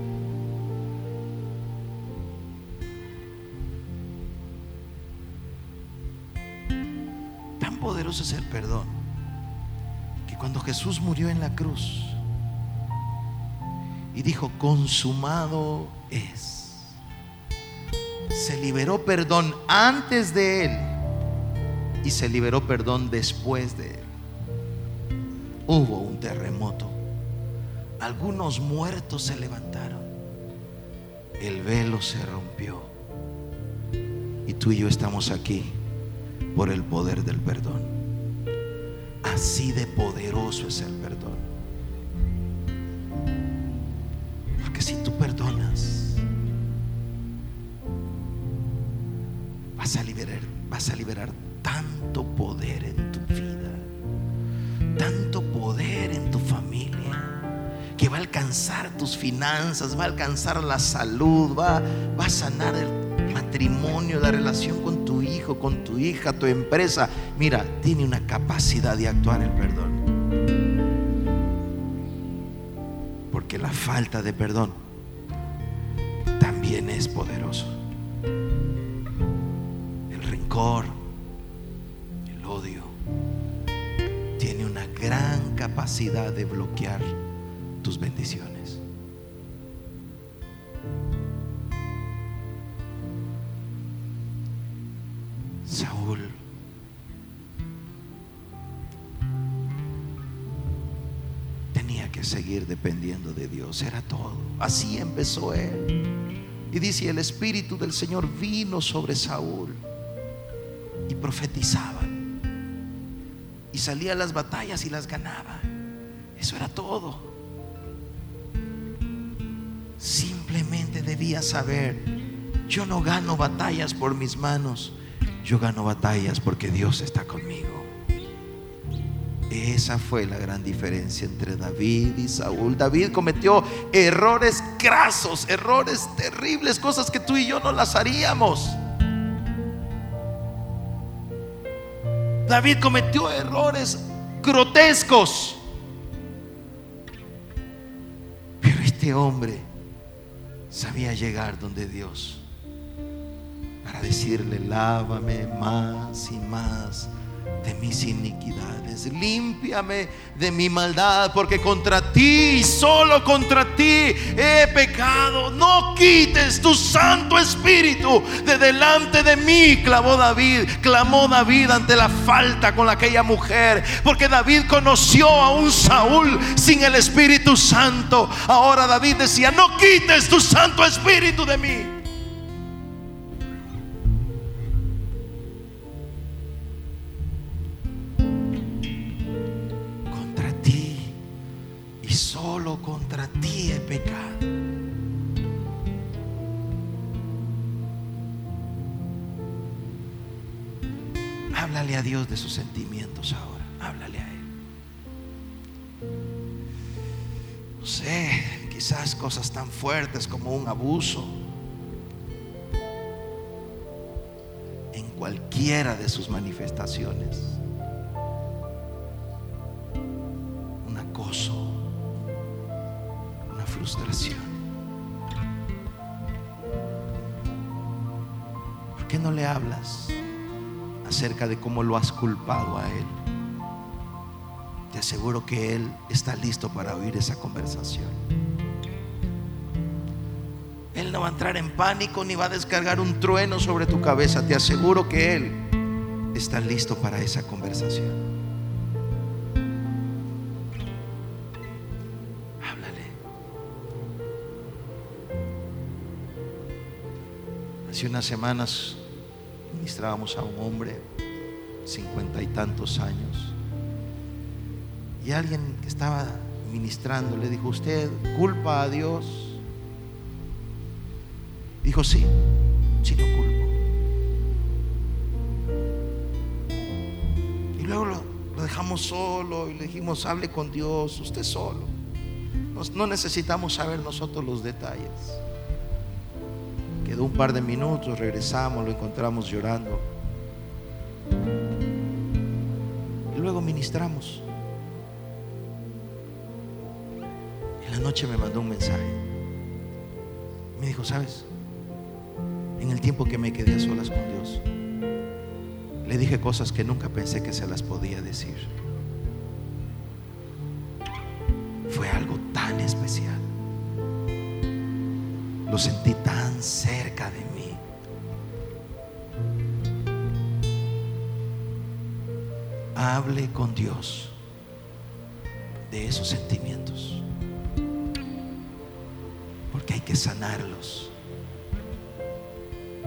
Tan poderoso es el perdón que cuando Jesús murió en la cruz y dijo, consumado es, liberó perdón antes de él y se liberó perdón después de él. Hubo un terremoto. Algunos muertos se levantaron. El velo se rompió. Y tú y yo estamos aquí por el poder del perdón. Así de poderoso es el perdón. Va a alcanzar la salud, va, va a sanar el matrimonio, la relación con tu hijo, con tu hija, tu empresa. Mira, tiene una capacidad de actuar el perdón. Porque la falta de perdón también es poderoso. El rencor, el odio, tiene una gran capacidad de bloquear tus bendiciones. Saúl tenía que seguir dependiendo de Dios, era todo. Así empezó él. Y dice, el Espíritu del Señor vino sobre Saúl y profetizaba. Y salía a las batallas y las ganaba. Eso era todo. Simplemente debía saber, yo no gano batallas por mis manos, yo gano batallas porque Dios está conmigo. Esa fue la gran diferencia entre David y Saúl. David cometió errores grasos, errores terribles, cosas que tú y yo no las haríamos. David cometió errores grotescos. Pero este hombre sabía llegar donde Dios decirle, lávame más y más de mis iniquidades, límpiame de mi maldad, porque contra ti solo contra ti he pecado. No quites tu Santo Espíritu de delante de mí, clamó David, clamó David ante la falta con aquella mujer, porque David conoció a un Saúl sin el Espíritu Santo. Ahora David decía, no quites tu Santo Espíritu de mí. De sus sentimientos ahora. Háblale a Él. No sé, quizás cosas tan fuertes como un abuso. En cualquiera de sus manifestaciones. un acoso, una frustración. ¿Por qué no le hablas acerca de cómo lo has culpado a Él, te aseguro que Él está listo para oír esa conversación. Él no va a entrar en pánico ni va a descargar un trueno sobre tu cabeza. Te aseguro que Él está listo para esa conversación. Háblale. Hace unas semanas ministrábamos a un hombre, cincuenta y tantos años, y alguien que estaba ministrando le dijo, ¿usted culpa a Dios? Dijo, sí, sí lo culpo. Y luego lo, lo dejamos solo y le dijimos, hable con Dios, usted solo. no necesitamos saber nosotros los detalles. Quedó un par de minutos, regresamos, lo encontramos llorando. Y luego ministramos. En la noche me mandó un mensaje. Me dijo, ¿sabes? En el tiempo que me quedé a solas con Dios, le dije cosas que nunca pensé que se las podía decir. Fue algo tan especial. Lo sentí tan cerca de mí. Hable con Dios de esos sentimientos. Porque hay que sanarlos.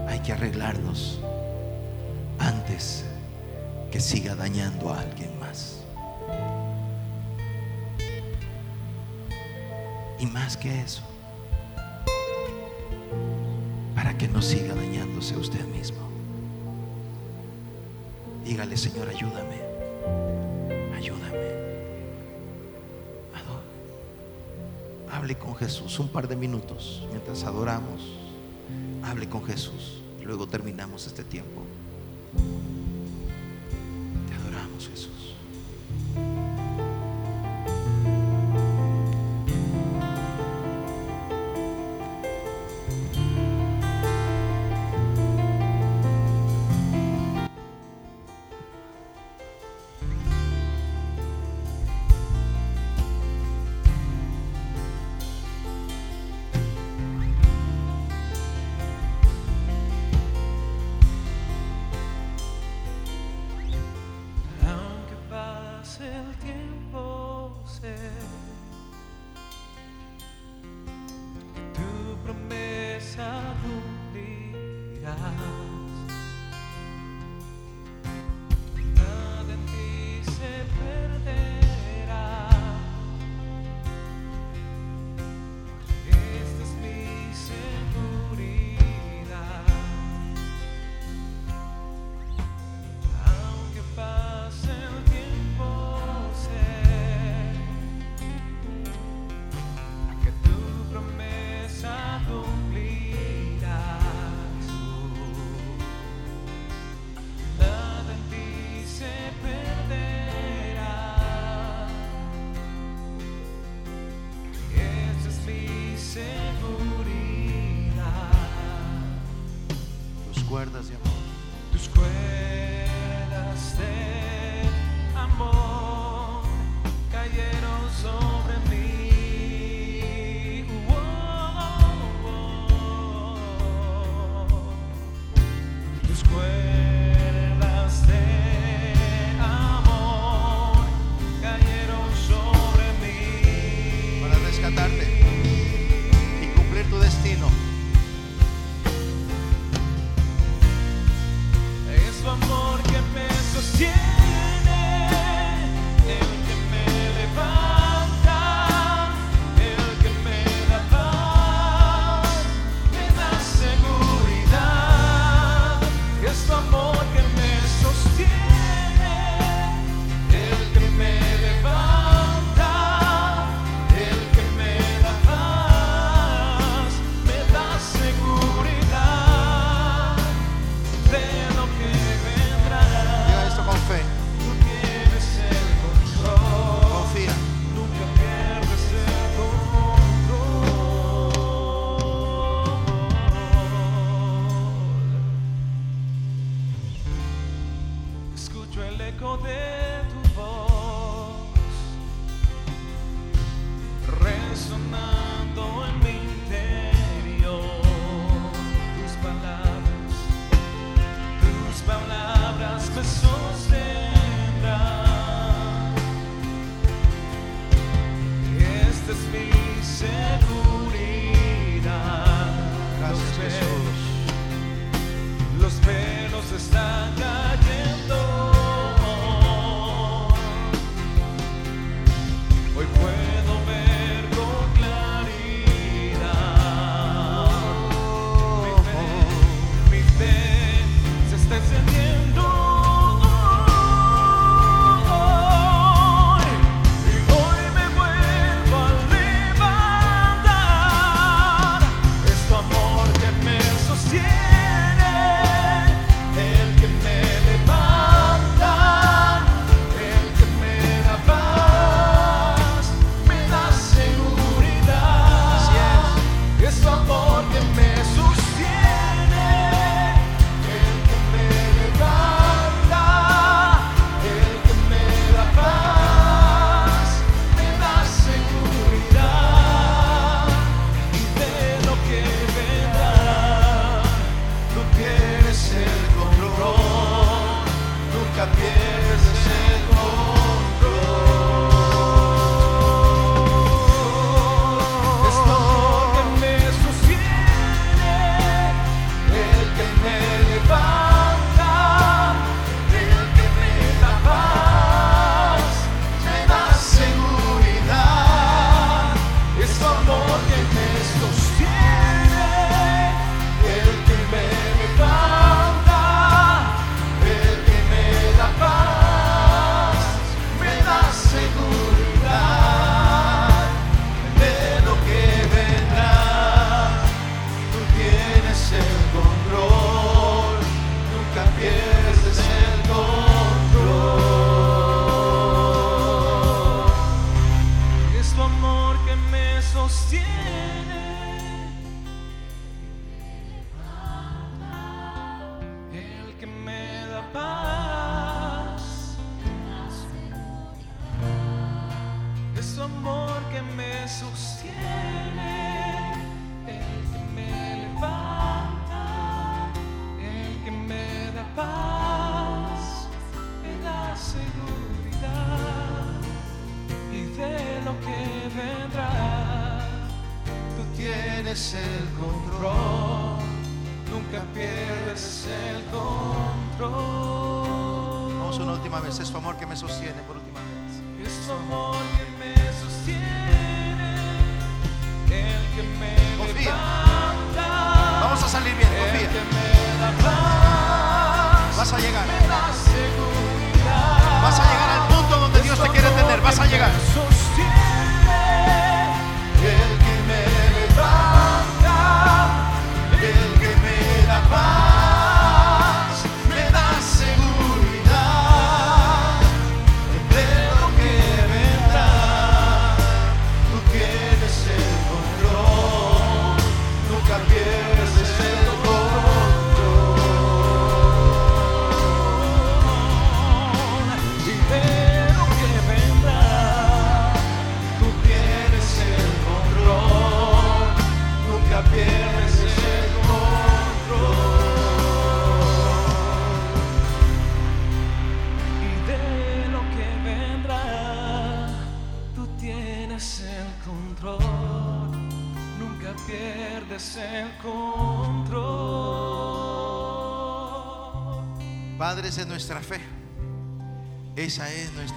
Hay que arreglarlos antes que siga dañando a alguien más. Y más que eso, no siga dañándose usted mismo. Dígale, Señor, ayúdame, ayúdame. Hable con Jesús un par de minutos mientras adoramos. Hable con Jesús. Y luego terminamos este tiempo. Te adoramos, Jesús.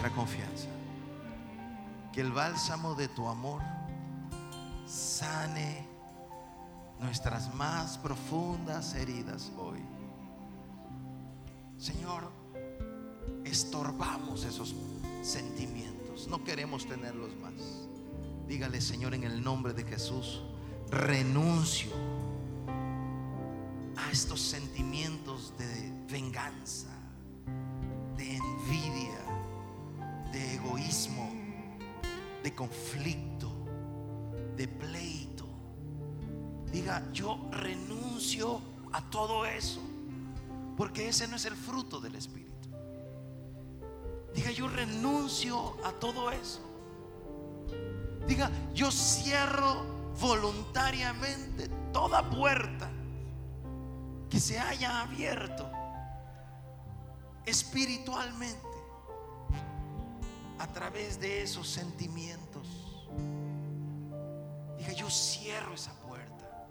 nuestra confianza. Que el bálsamo de tu amor sane nuestras más profundas heridas hoy. Señor, estorbamos esos sentimientos, no queremos tenerlos más. Dígale, Señor, en el nombre de Jesús, renuncio a estos sentimientos de venganza, de envidia, de egoísmo, de conflicto, de pleito. Diga, yo renuncio a todo eso, porque ese no es el fruto del Espíritu. Diga, yo renuncio a todo eso. Diga, yo cierro voluntariamente toda puerta que se haya abierto espiritualmente a través de esos sentimientos. diga yo cierro esa puerta.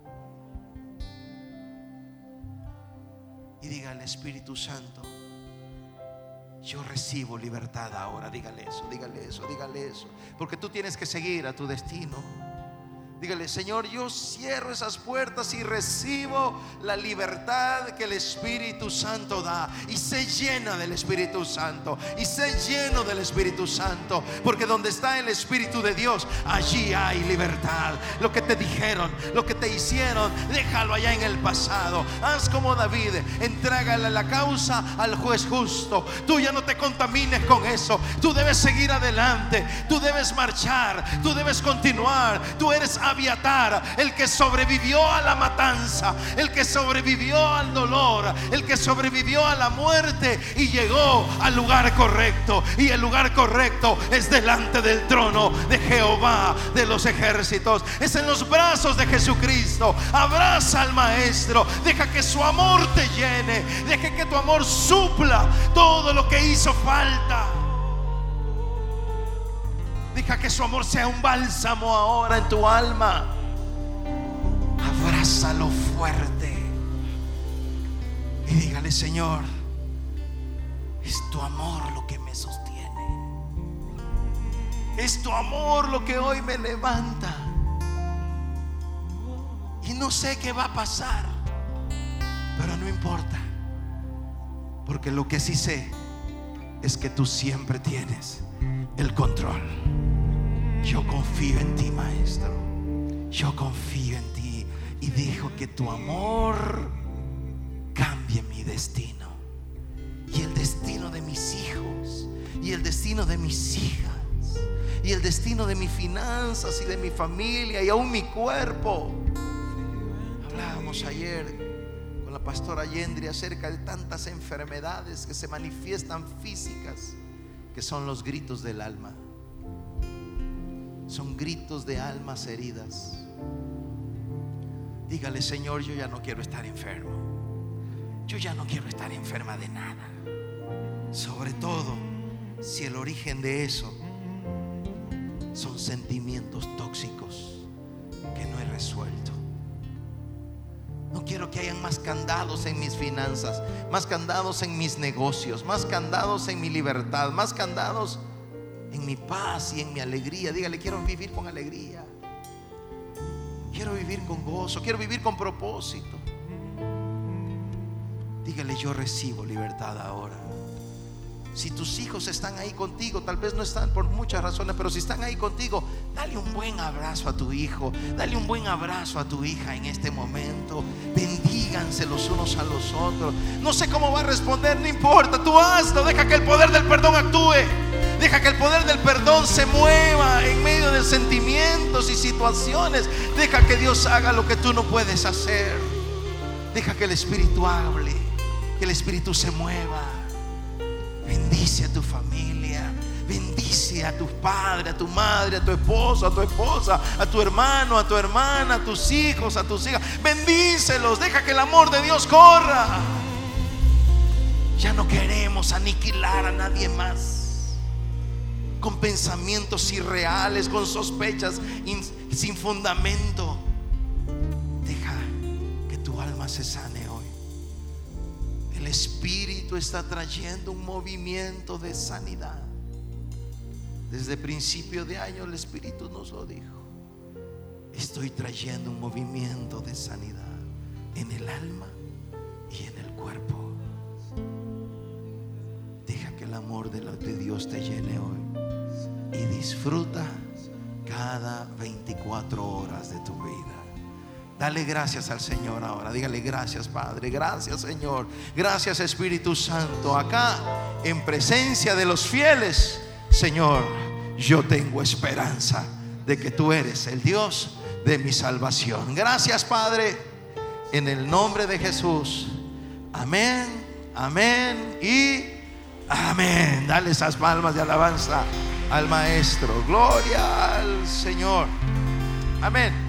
Y diga al Espíritu Santo, yo recibo libertad ahora. Dígale eso, dígale eso, dígale eso. Porque tú tienes que seguir a tu destino. Dígale, Señor, yo cierro esas puertas y recibo la libertad que el Espíritu Santo da. Y se llena del Espíritu Santo. Y se lleno del Espíritu Santo. Porque donde está el Espíritu de Dios, allí hay libertad. Lo que te dijeron, lo que te hicieron, déjalo allá en el pasado. Haz como David, entrégale la causa al juez justo. Tú ya no te contamines con eso. Tú debes seguir adelante. Tú debes marchar. Tú debes continuar. Tú eres Abiatar, el que sobrevivió a la matanza, el que sobrevivió al dolor, el que sobrevivió a la muerte y llegó al lugar correcto. Y el lugar correcto es delante del trono de Jehová de los ejércitos. Es en los brazos de Jesucristo. Abraza al Maestro. Deja que su amor te llene. Deja que tu amor supla todo lo que hizo falta. Que su amor sea un bálsamo ahora en tu alma. Abrázalo fuerte. Y dígale, Señor, es tu amor lo que me sostiene. Es tu amor lo que hoy me levanta. Y no sé qué va a pasar. Pero no importa. Porque lo que sí sé es que tú siempre tienes el control. Yo confío en ti, maestro. Yo confío en ti y dejo que tu amor cambie mi destino. Y el destino de mis hijos. Y el destino de mis hijas. Y el destino de mis finanzas y de mi familia y aún mi cuerpo. Hablábamos ayer con la pastora Yendri acerca de tantas enfermedades que se manifiestan físicas, que son los gritos del alma son gritos de almas heridas. Dígale, Señor, yo ya no quiero estar enfermo. Yo ya no quiero estar enferma de nada. Sobre todo si el origen de eso son sentimientos tóxicos que no he resuelto. No quiero que hayan más candados en mis finanzas, más candados en mis negocios, más candados en mi libertad, más candados en mi paz y en mi alegría. Dígale, quiero vivir con alegría. Quiero vivir con gozo, quiero vivir con propósito. Dígale, yo recibo libertad ahora. Si tus hijos están ahí contigo, tal vez no están por muchas razones, pero si están ahí contigo, dale un buen abrazo a tu hijo, dale un buen abrazo a tu hija en este momento. Bendíganse los unos a los otros. No sé cómo va a responder, no importa, tú hazlo, deja que el poder del perdón actúe. Deja que el poder del perdón se mueva en medio de sentimientos y situaciones. Deja que Dios haga lo que tú no puedes hacer. Deja que el Espíritu hable, que el Espíritu se mueva. Bendice a tu familia. Bendice a tu padre, a tu madre, a tu esposo, a tu esposa, a tu hermano, a tu hermana, a tus hijos, a tus hijas. Bendícelos. Deja que el amor de Dios corra. Ya no queremos aniquilar a nadie más con pensamientos irreales, con sospechas sin fundamento. Deja que tu alma se sane hoy. El Espíritu está trayendo un movimiento de sanidad. Desde principio de año el Espíritu nos lo dijo. Estoy trayendo un movimiento de sanidad en el alma y en el cuerpo. Deja que el amor de Dios te llene hoy y disfruta cada 24 horas de tu vida. Dale gracias al Señor ahora. Dígale gracias Padre. Gracias Señor. Gracias Espíritu Santo. Acá en presencia de los fieles, Señor, yo tengo esperanza de que tú eres el Dios de mi salvación. Gracias Padre. En el nombre de Jesús. Amén. Amén. Y amén. Dale esas palmas de alabanza al Maestro. Gloria al Señor. Amén.